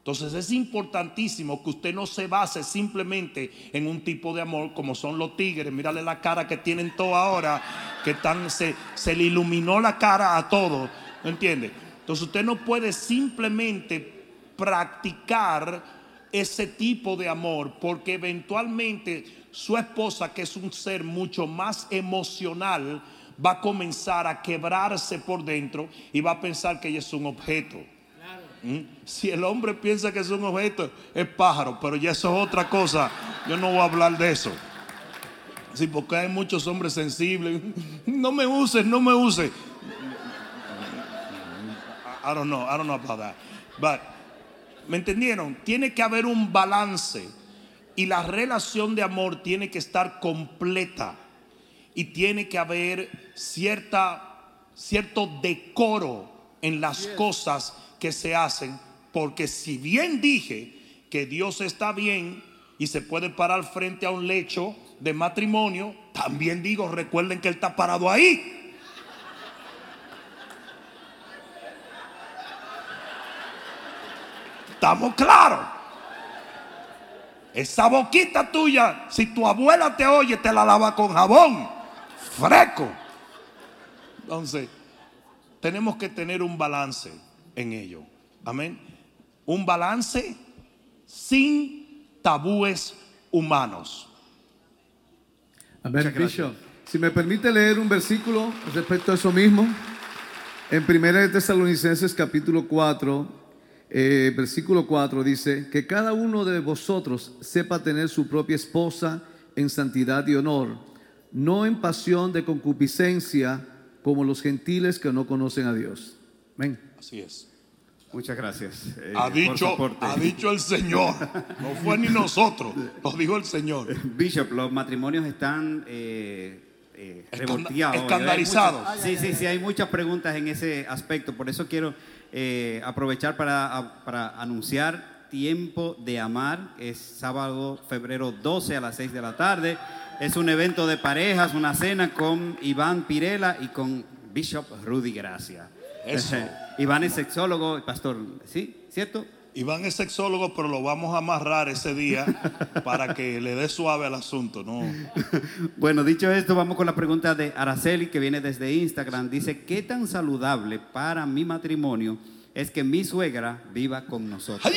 Entonces es importantísimo que usted no se base simplemente en un tipo de amor como son los tigres. Mírale la cara que tienen todos ahora, que están, se, se le iluminó la cara a todos. ¿No entiende? Entonces usted no puede simplemente practicar ese tipo de amor, porque eventualmente su esposa, que es un ser mucho más emocional, va a comenzar a quebrarse por dentro y va a pensar que ella es un objeto. ¿Mm? Si el hombre piensa que es un objeto, es pájaro, pero ya eso es otra cosa. Yo no voy a hablar de eso. Sí, porque hay muchos hombres sensibles. <laughs> No me uses, no me uses. I don't know, I don't know about that. But ¿Me entendieron? Tiene que haber un balance y la relación de amor tiene que estar completa y tiene que haber cierta, cierto decoro en las cosas que se hacen, porque si bien dije que Dios está bien y se puede parar frente a un lecho de matrimonio, también digo, recuerden que Él está parado ahí. Estamos claros. Esa boquita tuya, si tu abuela te oye, te la lava con jabón. Freco. Entonces, tenemos que tener un balance en ello. Amén. Un balance sin tabúes humanos. Amén, Bishop. Si me permite leer un versículo respecto a eso mismo. En 1 Tesalonicenses capítulo 4, eh, versículo 4 dice, que cada uno de vosotros sepa tener su propia esposa en santidad y honor, no en pasión de concupiscencia como los gentiles que no conocen a Dios. Amén. Así es. Muchas gracias. Eh, ha, dicho, ha dicho el Señor, no fue ni nosotros, lo dijo el Señor. Bishop, los matrimonios están eh, eh escandalizados. sí, sí, sí, hay muchas preguntas en ese aspecto, por eso quiero eh, aprovechar para, para, anunciar Tiempo de Amar. Es sábado, febrero 12 a las 6 de la tarde. Es un evento de parejas, una cena con Iván Pirela y con Bishop Rudy Gracia. <laughs> Iván es sexólogo, pastor, ¿sí? ¿Cierto? Iván es sexólogo, pero lo vamos a amarrar ese día <laughs> para que le dé suave al asunto, ¿no? <laughs> Bueno, dicho esto, vamos con la pregunta de Araceli, que viene desde Instagram. Dice, ¿qué tan saludable para mi matrimonio es que mi suegra viva con nosotros?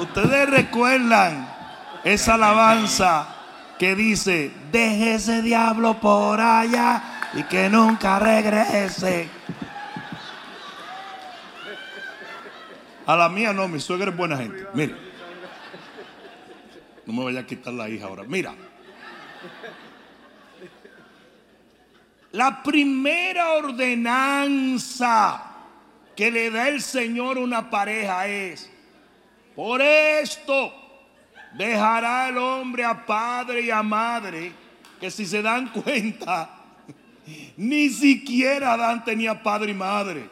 Ustedes recuerdan esa alabanza que dice, deje ese diablo por allá y que nunca regrese. A la mía no, mi suegra es buena gente. Mira. No me vaya a quitar la hija ahora. Mira. La primera ordenanza que le da el Señor a una pareja es, por esto, Dejará el hombre a padre y a madre, que si se dan <laughs> cuenta, ni siquiera Adán tenía padre y madre.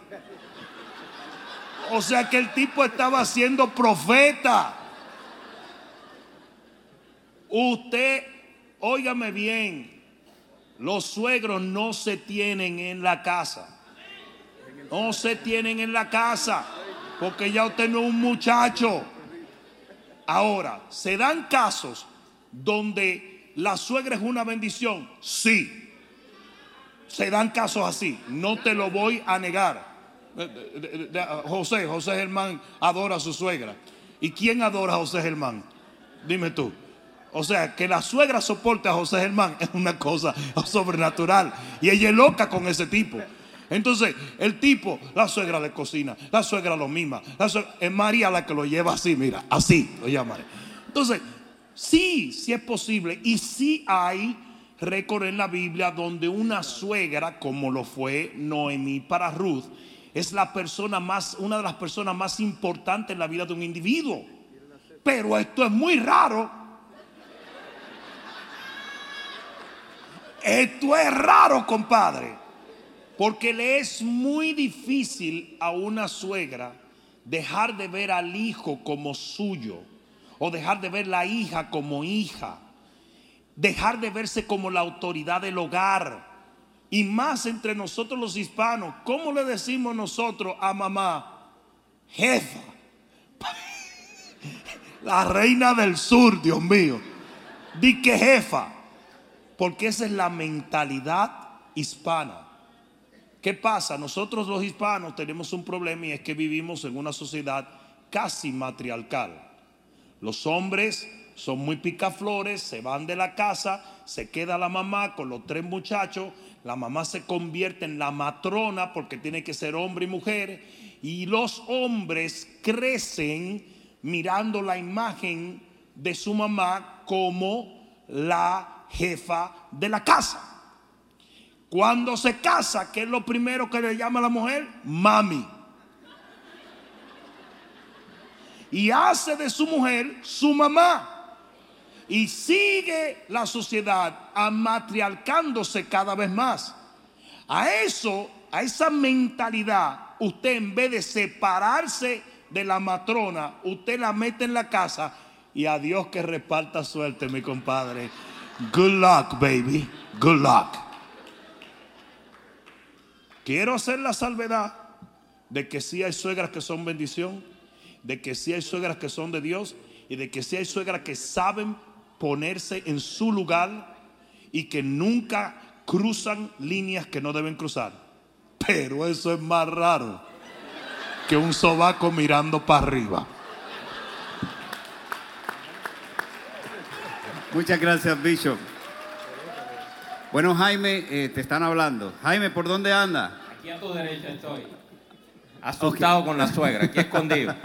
O sea que el tipo estaba siendo profeta. Usted, óigame bien, los suegros no se tienen en la casa. No se tienen en la casa, porque ya usted no es un muchacho. Ahora, ¿se dan casos donde la suegra es una bendición? Sí. Se dan casos así. No te lo voy a negar. Eh, José, José Germán adora a su suegra. ¿Y quién adora a José Germán? Dime tú. O sea, que la suegra soporte a José Germán <laughs> es una cosa sobrenatural. Y ella es loca con ese tipo. Entonces, el tipo, la suegra de cocina, la suegra lo misma. es María la que lo lleva así, mira, así lo llama. Entonces, sí, sí es posible. Y sí hay récord en la Biblia donde una suegra, como lo fue Noemí para Ruth, es la persona más, una de las personas más importantes en la vida de un individuo. Pero esto es muy raro. Esto es raro, compadre. Porque le es muy difícil a una suegra dejar de ver al hijo como suyo o dejar de ver la hija como hija. Dejar de verse como la autoridad del hogar. Y más entre nosotros los hispanos, ¿cómo le decimos nosotros a mamá? Jefa. <laughs> La reina del sur, Dios mío. Di que jefa. Porque esa es la mentalidad hispana. ¿Qué pasa? Nosotros los hispanos tenemos un problema y es que vivimos en una sociedad casi matriarcal. Los hombres son muy picaflores, se van de la casa, se queda la mamá con los tres muchachos, la mamá se convierte en la matrona porque tiene que ser hombre y mujer, y los hombres crecen mirando la imagen de su mamá como la jefa de la casa. Cuando se casa, ¿qué es lo primero que le llama a la mujer? Mami. Y hace de su mujer su mamá. Y sigue la sociedad amatriarcándose cada vez más. A eso, a esa mentalidad, usted en vez de separarse de la matrona, usted la mete en la casa y a Dios que reparta suerte, mi compadre. Good luck, baby. Good luck. Quiero hacer la salvedad de que sí hay suegras que son bendición, de que sí hay suegras que son de Dios y de que sí hay suegras que saben ponerse en su lugar y que nunca cruzan líneas que no deben cruzar. Pero eso es más raro que un sobaco mirando para arriba. Muchas gracias, Bishop. Bueno, Jaime, eh, te están hablando. Jaime, ¿por dónde anda? Aquí a tu derecha estoy. Asustado con la suegra, aquí escondido. <laughs>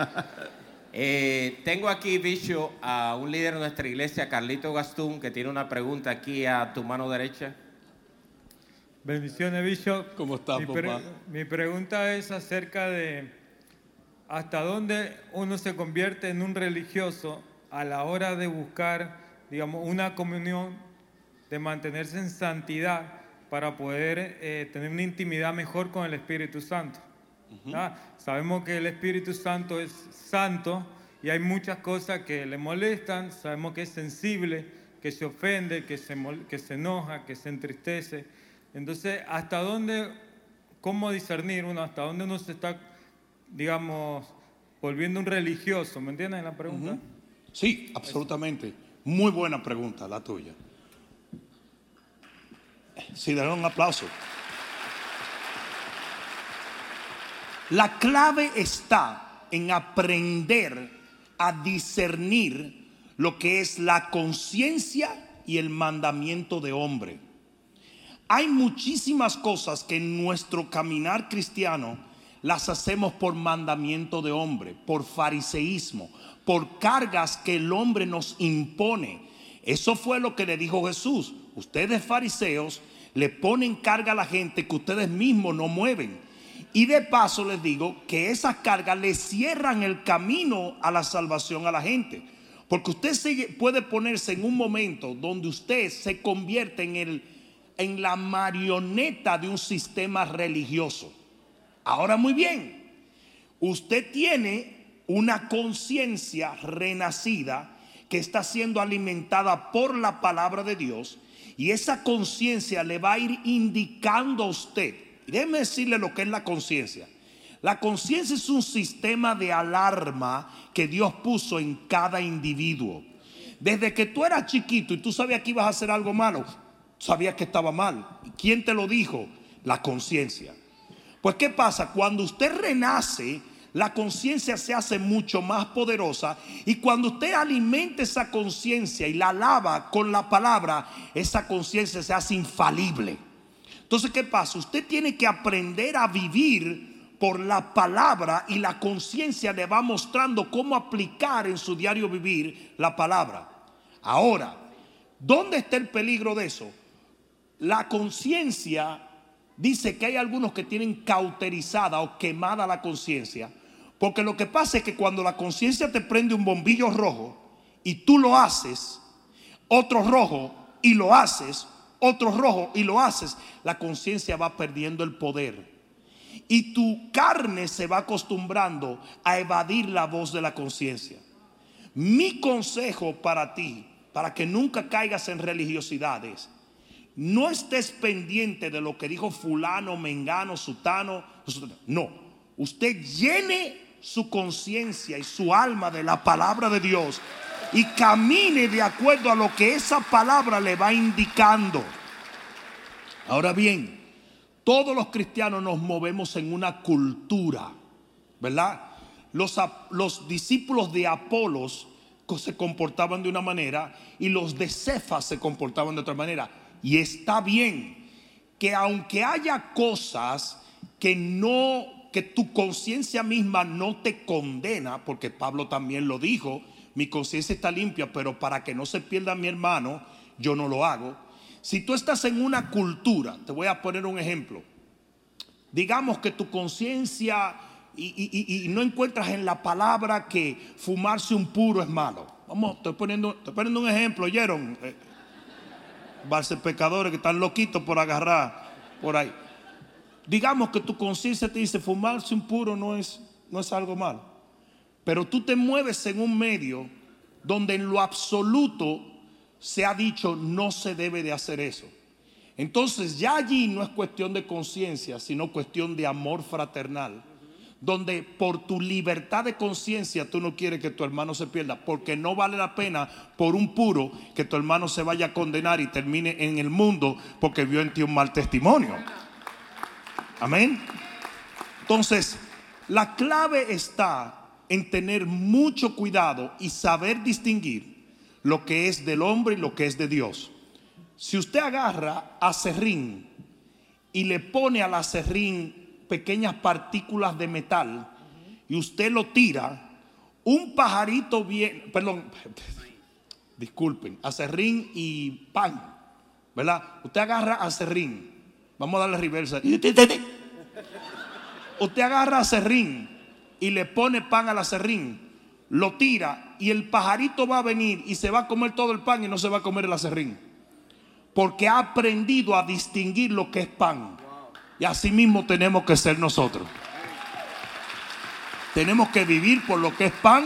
Eh, tengo aquí, Bicho, a un líder de nuestra iglesia, Carlito Gastún, que tiene una pregunta aquí a tu mano derecha. Bendiciones, Bicho. ¿Cómo estás, mi, mi pregunta es acerca de hasta dónde uno se convierte en un religioso a la hora de buscar, digamos, una comunión de mantenerse en santidad para poder eh, tener una intimidad mejor con el Espíritu Santo. ¿Ah? Sabemos que el Espíritu Santo es santo y hay muchas cosas que le molestan, sabemos que es sensible, que se ofende, que se, que se enoja, que se entristece. Entonces, ¿hasta dónde, cómo discernir uno, hasta dónde uno se está, digamos, volviendo un religioso? ¿Me entienden la pregunta? Sí, absolutamente. Muy buena pregunta la tuya. Sí, denle un aplauso. La clave está en aprender a discernir lo que es la conciencia y el mandamiento de hombre. Hay muchísimas cosas que en nuestro caminar cristiano las hacemos por mandamiento de hombre, por fariseísmo, por cargas que el hombre nos impone. Eso fue lo que le dijo Jesús. Ustedes fariseos le ponen carga a la gente que ustedes mismos no mueven. Y de paso les digo que esas cargas le cierran el camino a la salvación a la gente. Porque usted puede ponerse en un momento donde usted se convierte en, el, en la marioneta de un sistema religioso. Ahora muy bien, usted tiene una conciencia renacida que está siendo alimentada por la palabra de Dios y esa conciencia le va a ir indicando a usted. déjeme decirle lo que es la conciencia. La conciencia es un sistema de alarma que Dios puso en cada individuo. Desde que tú eras chiquito y tú sabías que ibas a hacer algo malo, sabías que estaba mal. ¿Quién te lo dijo? La conciencia. Pues ¿qué pasa? Cuando usted renace, la conciencia se hace mucho más poderosa y cuando usted alimenta esa conciencia y la lava con la palabra, esa conciencia se hace infalible. Entonces, ¿qué pasa? Usted tiene que aprender a vivir por la palabra y la conciencia le va mostrando cómo aplicar en su diario vivir la palabra. Ahora, ¿dónde está el peligro de eso? La conciencia dice que hay algunos que tienen cauterizada o quemada la conciencia, porque lo que pasa es que cuando la conciencia te prende un bombillo rojo y tú lo haces, otro rojo y lo haces, otro rojo y lo haces, la conciencia va perdiendo el poder y tu carne se va acostumbrando a evadir la voz de la conciencia. Mi consejo para ti, para que nunca caigas en religiosidades, no estés pendiente de lo que dijo fulano, mengano, sutano. No, usted llene su conciencia y su alma de la palabra de Dios y camine de acuerdo a lo que esa palabra le va indicando. Ahora bien, todos los cristianos nos movemos en una cultura, ¿verdad? Los, los discípulos de Apolos se comportaban de una manera y los de Cefas se comportaban de otra manera. Y está bien que aunque haya cosas que no, que tu conciencia misma no te condena, porque Pablo también lo dijo, mi conciencia está limpia, pero para que no se pierda mi hermano, yo no lo hago. Si tú estás en una cultura, te voy a poner un ejemplo. Digamos que tu conciencia y, no encuentras en la palabra que fumarse un puro es malo. Vamos, estoy poniendo, estoy poniendo un ejemplo, ¿oyeron? Eh, pecadores que están loquitos por agarrar por ahí. Digamos que tu conciencia te dice fumarse un puro no es, no es algo malo. Pero tú te mueves en un medio donde en lo absoluto se ha dicho no se debe de hacer eso. Entonces ya allí no es cuestión de conciencia, sino cuestión de amor fraternal. Donde por tu libertad de conciencia tú no quieres que tu hermano se pierda, porque no vale la pena por un puro que tu hermano se vaya a condenar y termine en el mundo porque vio en ti un mal testimonio. Amén. Entonces, la clave está en tener mucho cuidado y saber distinguir lo que es del hombre y lo que es de Dios. Si usted agarra a serrín y le pone a la pequeñas partículas de metal y usted lo tira, un pajarito bien, perdón, <laughs> disculpen, a serrín y pan, ¿verdad? Usted agarra a serrín, vamos a darle reversa. Usted agarra serrín y le pone pan a la serrín lo tira y el pajarito va a venir y se va a comer todo el pan y no se va a comer el acerrín. Porque ha aprendido a distinguir lo que es pan. Y así mismo tenemos que ser nosotros. Tenemos que vivir por lo que es pan,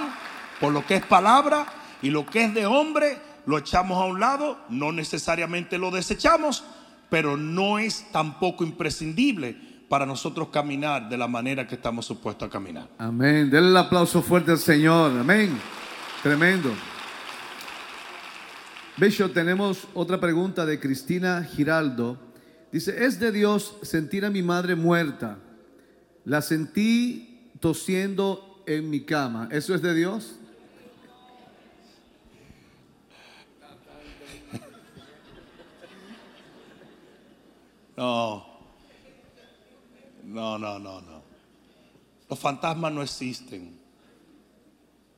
por lo que es palabra y lo que es de hombre lo echamos a un lado, no necesariamente lo desechamos, pero no es tampoco imprescindible para nosotros caminar de la manera que estamos supuestos a caminar. Amén. Denle el aplauso fuerte al Señor. Amén. Tremendo. Bishop, tenemos otra pregunta de Cristina Giraldo. Dice, es de Dios sentir a mi madre muerta. La sentí tosiendo en mi cama. ¿Eso es de Dios? No, no, no, no, no. Los fantasmas no existen.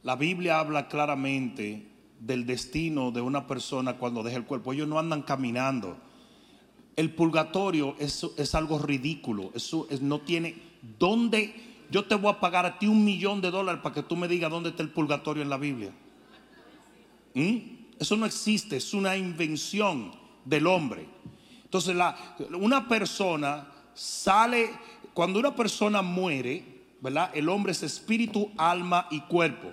La Biblia habla claramente del destino de una persona cuando deja el cuerpo. Ellos no andan caminando. El purgatorio es, es algo ridículo. Eso no tiene. ¿Dónde? Yo te voy a pagar a ti un millón de dólares para que tú me digas dónde está el purgatorio en la Biblia. ¿Mm? Eso no existe. Es una invención del hombre. Entonces, la, una persona sale cuando una persona muere, ¿verdad? El hombre es espíritu, alma y cuerpo.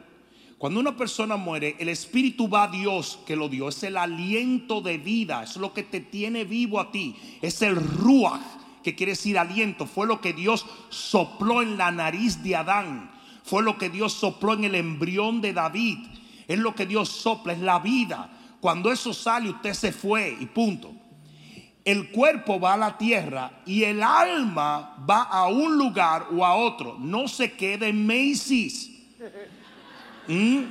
Cuando una persona muere, el espíritu va a Dios que lo dio. Es el aliento de vida, es lo que te tiene vivo a ti. Es el ruach que quiere decir aliento. Fue lo que Dios sopló en la nariz de Adán. Fue lo que Dios sopló en el embrión de David. Es lo que Dios sopla, es la vida. Cuando eso sale, usted se fue y punto. El cuerpo va a la tierra y el alma va a un lugar o a otro. No se queda en Macy's. ¿Mm?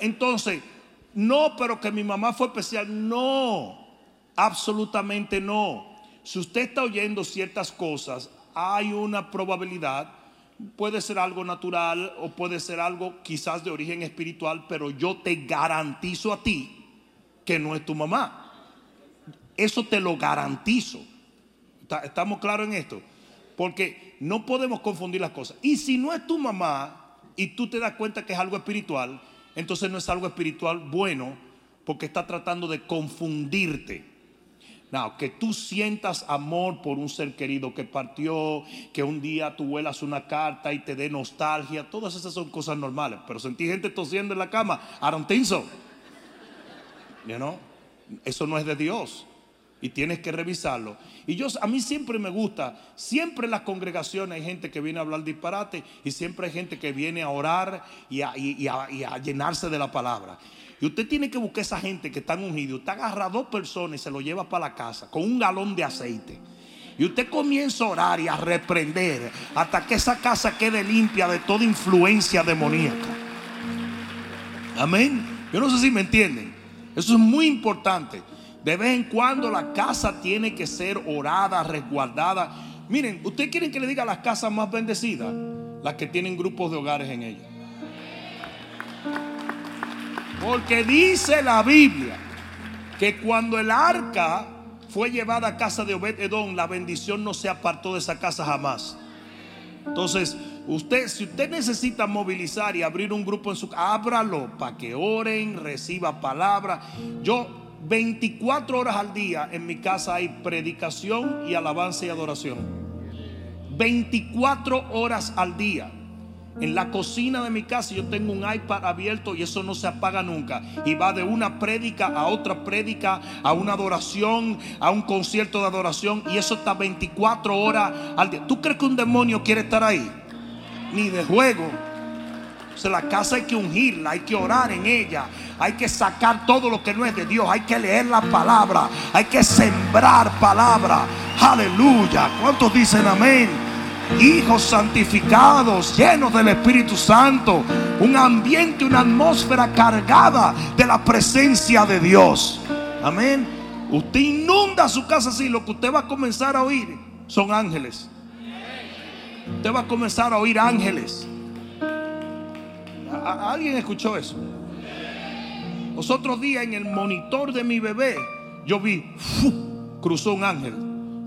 Entonces, no, pero que mi mamá fue especial. No, absolutamente no. Si usted está oyendo ciertas cosas, hay una probabilidad, puede ser algo natural o puede ser algo quizás de origen espiritual, pero yo te garantizo a ti que no es tu mamá. Eso te lo garantizo. ¿Estamos claros en esto? Porque no podemos confundir las cosas. Y si no es tu mamá y tú te das cuenta que es algo espiritual, entonces no es algo espiritual bueno porque está tratando de confundirte. No, que tú sientas amor por un ser querido que partió, que un día tú vuelas una carta y te dé nostalgia, todas esas son cosas normales. Pero sentí gente tosiendo en la cama, I don't think so. Eso no es de Dios y tienes que revisarlo. Y yo, a mí siempre me gusta, siempre en las congregaciones hay gente que viene a hablar disparate y siempre hay gente que viene a orar y a, llenarse de la palabra. Y usted tiene que buscar esa gente que están ungidos. Usted agarra dos personas y se lo lleva para la casa con un galón de aceite. Y usted comienza a orar y a reprender hasta que esa casa quede limpia de toda influencia demoníaca. Amén. Yo no sé si me entienden. Eso es muy importante. De vez en cuando la casa tiene que ser orada, resguardada. Miren, ¿ustedes quieren que le diga las casas más bendecidas? Las que tienen grupos de hogares en ellas. Porque dice la Biblia que cuando el arca fue llevada a casa de Obed Edom, la bendición no se apartó de esa casa jamás. Entonces, usted, si usted necesita movilizar y abrir un grupo en su casa, ábralo para que oren, reciba palabra. Yo 24 horas al día en mi casa hay predicación y alabanza y adoración. 24 horas al día. En la cocina de mi casa yo tengo un iPad abierto y eso no se apaga nunca. Y va de una prédica a otra prédica, a una adoración, a un concierto de adoración. Y eso está 24 horas al día. ¿Tú crees que un demonio quiere estar ahí? Ni de juego. O la casa hay que ungirla, hay que orar en ella, hay que sacar todo lo que no es de Dios. Hay que leer la palabra. Hay que sembrar palabra. Aleluya. ¿Cuántos dicen amén? Hijos santificados, llenos del Espíritu Santo. Un ambiente, una atmósfera cargada de la presencia de Dios. Amén. Usted inunda su casa así. Lo que usted va a comenzar a oír son ángeles. Usted va a comenzar a oír ángeles. ¿Alguien escuchó eso? Los otros días en el monitor de mi bebé, yo vi, cruzó un ángel.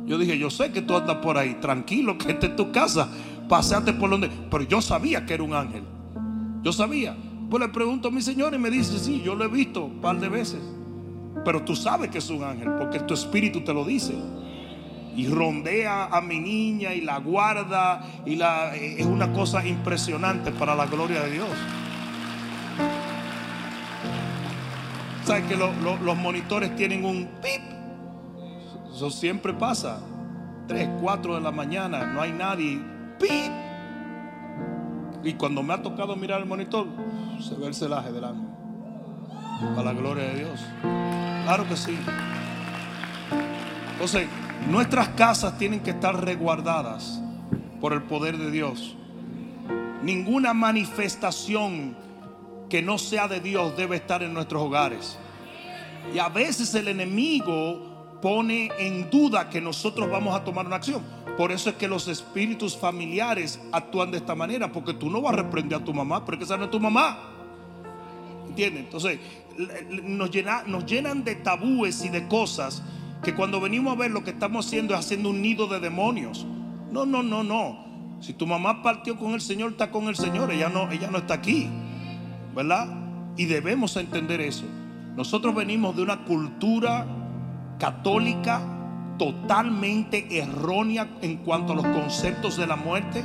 Yo dije, yo sé que tú andas por ahí, tranquilo, que esta es tu casa, paseate por donde. Pero yo sabía que era un ángel. Yo sabía. Pues le pregunto a mi señor y me dice, sí, yo lo he visto un par de veces. Pero tú sabes que es un ángel, porque tu espíritu te lo dice. Y rondea a mi niña y la guarda. Y la, es una cosa impresionante para la gloria de Dios. ¿Sabes que los monitores tienen un pip? Eso siempre pasa. 3, 4 de la mañana, no hay nadie. ¡Pip! Y cuando me ha tocado mirar el monitor, se ve el celaje delante. Para la gloria de Dios. Claro que sí. Entonces, nuestras casas tienen que estar resguardadas por el poder de Dios. Ninguna manifestación que no sea de Dios debe estar en nuestros hogares. Y a veces el enemigo pone en duda que nosotros vamos a tomar una acción. Por eso es que los espíritus familiares actúan de esta manera, porque tú no vas a reprender a tu mamá, porque esa no es tu mamá. ¿Entiendes? Entonces, nos, nos llenan de tabúes y de cosas que cuando venimos a ver lo que estamos haciendo es haciendo un nido de demonios. No, no, no, no. Si tu mamá partió con el Señor, está con el Señor, ella no, ella no está aquí. ¿verdad? Y debemos entender eso. Nosotros venimos de una cultura católica totalmente errónea en cuanto a los conceptos de la muerte,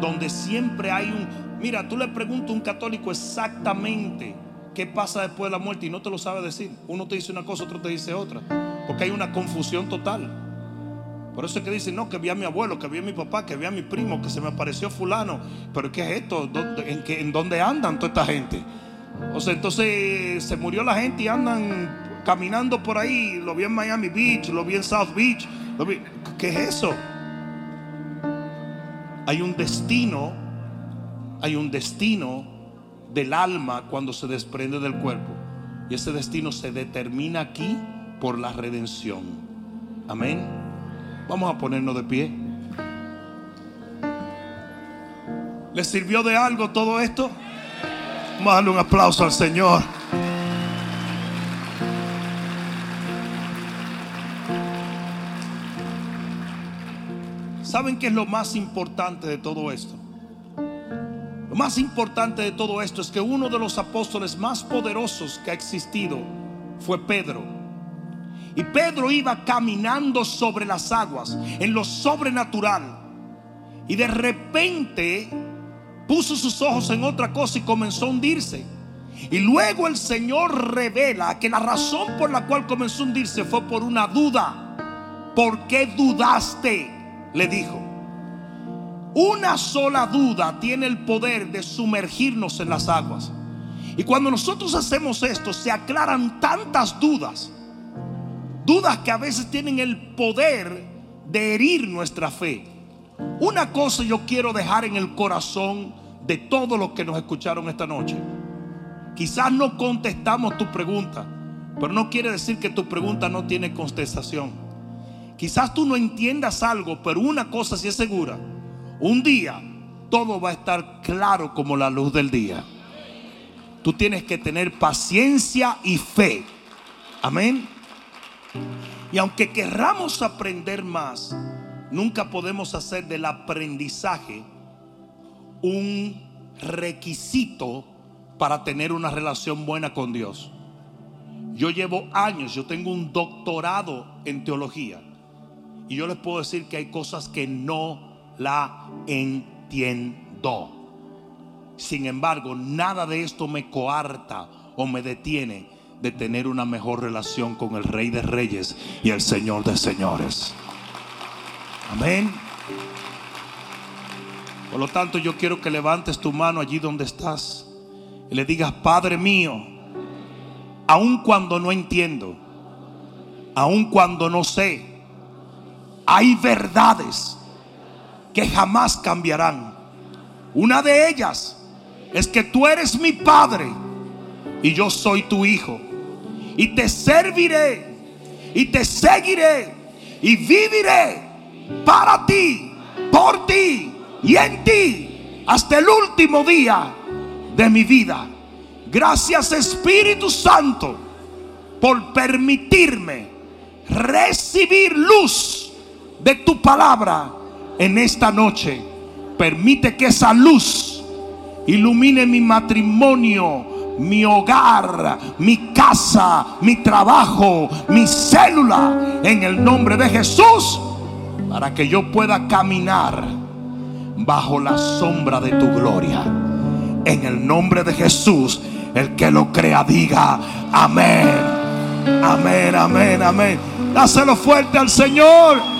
donde siempre hay un... Mira, tú le preguntas a un católico exactamente qué pasa después de la muerte y no te lo sabe decir. Uno te dice una cosa, otro te dice otra, porque hay una confusión total. Por eso es que dicen, no, que vi a mi abuelo, que vi a mi papá, que vi a mi primo, que se me apareció fulano. Pero ¿qué es esto? ¿En, dónde andan toda esta gente? O sea, entonces se murió la gente y andan caminando por ahí. Lo vi en Miami Beach, lo vi en South Beach. ¿Qué es eso? Hay un destino, hay un destino del alma cuando se desprende del cuerpo. Y ese destino se determina aquí por la redención. Amén. Vamos a ponernos de pie. ¿Le sirvió de algo todo esto? Vamos a darle un aplauso al Señor. ¿Saben qué es lo más importante de todo esto? Lo más importante de todo esto es que uno de los apóstoles más poderosos que ha existido fue Pedro. Y Pedro iba caminando sobre las aguas, en lo sobrenatural. Y de repente puso sus ojos en otra cosa y comenzó a hundirse. Y luego el Señor revela que la razón por la cual comenzó a hundirse fue por una duda. ¿Por qué dudaste? Le dijo. Una sola duda tiene el poder de sumergirnos en las aguas. Y cuando nosotros hacemos esto, se aclaran tantas dudas. Dudas que a veces tienen el poder de herir nuestra fe. Una cosa yo quiero dejar en el corazón de todos los que nos escucharon esta noche. Quizás no contestamos tu pregunta, pero no quiere decir que tu pregunta no tiene contestación. Quizás tú no entiendas algo, pero una cosa sí es segura un día todo va a estar claro como la luz del día. Tú tienes que tener paciencia y fe. Amén. Y aunque querramos aprender más, nunca podemos hacer del aprendizaje un requisito para tener una relación buena con Dios. Yo llevo años, yo tengo un doctorado en teología y yo les puedo decir que hay cosas que no la entiendo. Sin embargo, nada de esto me coarta o me detiene de tener una mejor relación con el Rey de Reyes y el Señor de Señores. Amén. Por lo tanto, yo quiero que levantes tu mano allí donde estás y le digas, Padre mío, aun cuando no entiendo, aun cuando no sé, hay verdades que jamás cambiarán. Una de ellas es que tú eres mi Padre y yo soy tu Hijo. Y te serviré y te seguiré y viviré para ti, por ti y en ti hasta el último día de mi vida. Gracias Espíritu Santo por permitirme recibir luz de tu palabra en esta noche. Permite que esa luz ilumine mi matrimonio, mi hogar, mi casa, mi trabajo, mi célula, en el nombre de Jesús, para que yo pueda caminar bajo la sombra de tu gloria. En el nombre de Jesús, el que lo crea diga amén. Amén, amén, amén. Dáselo fuerte al Señor.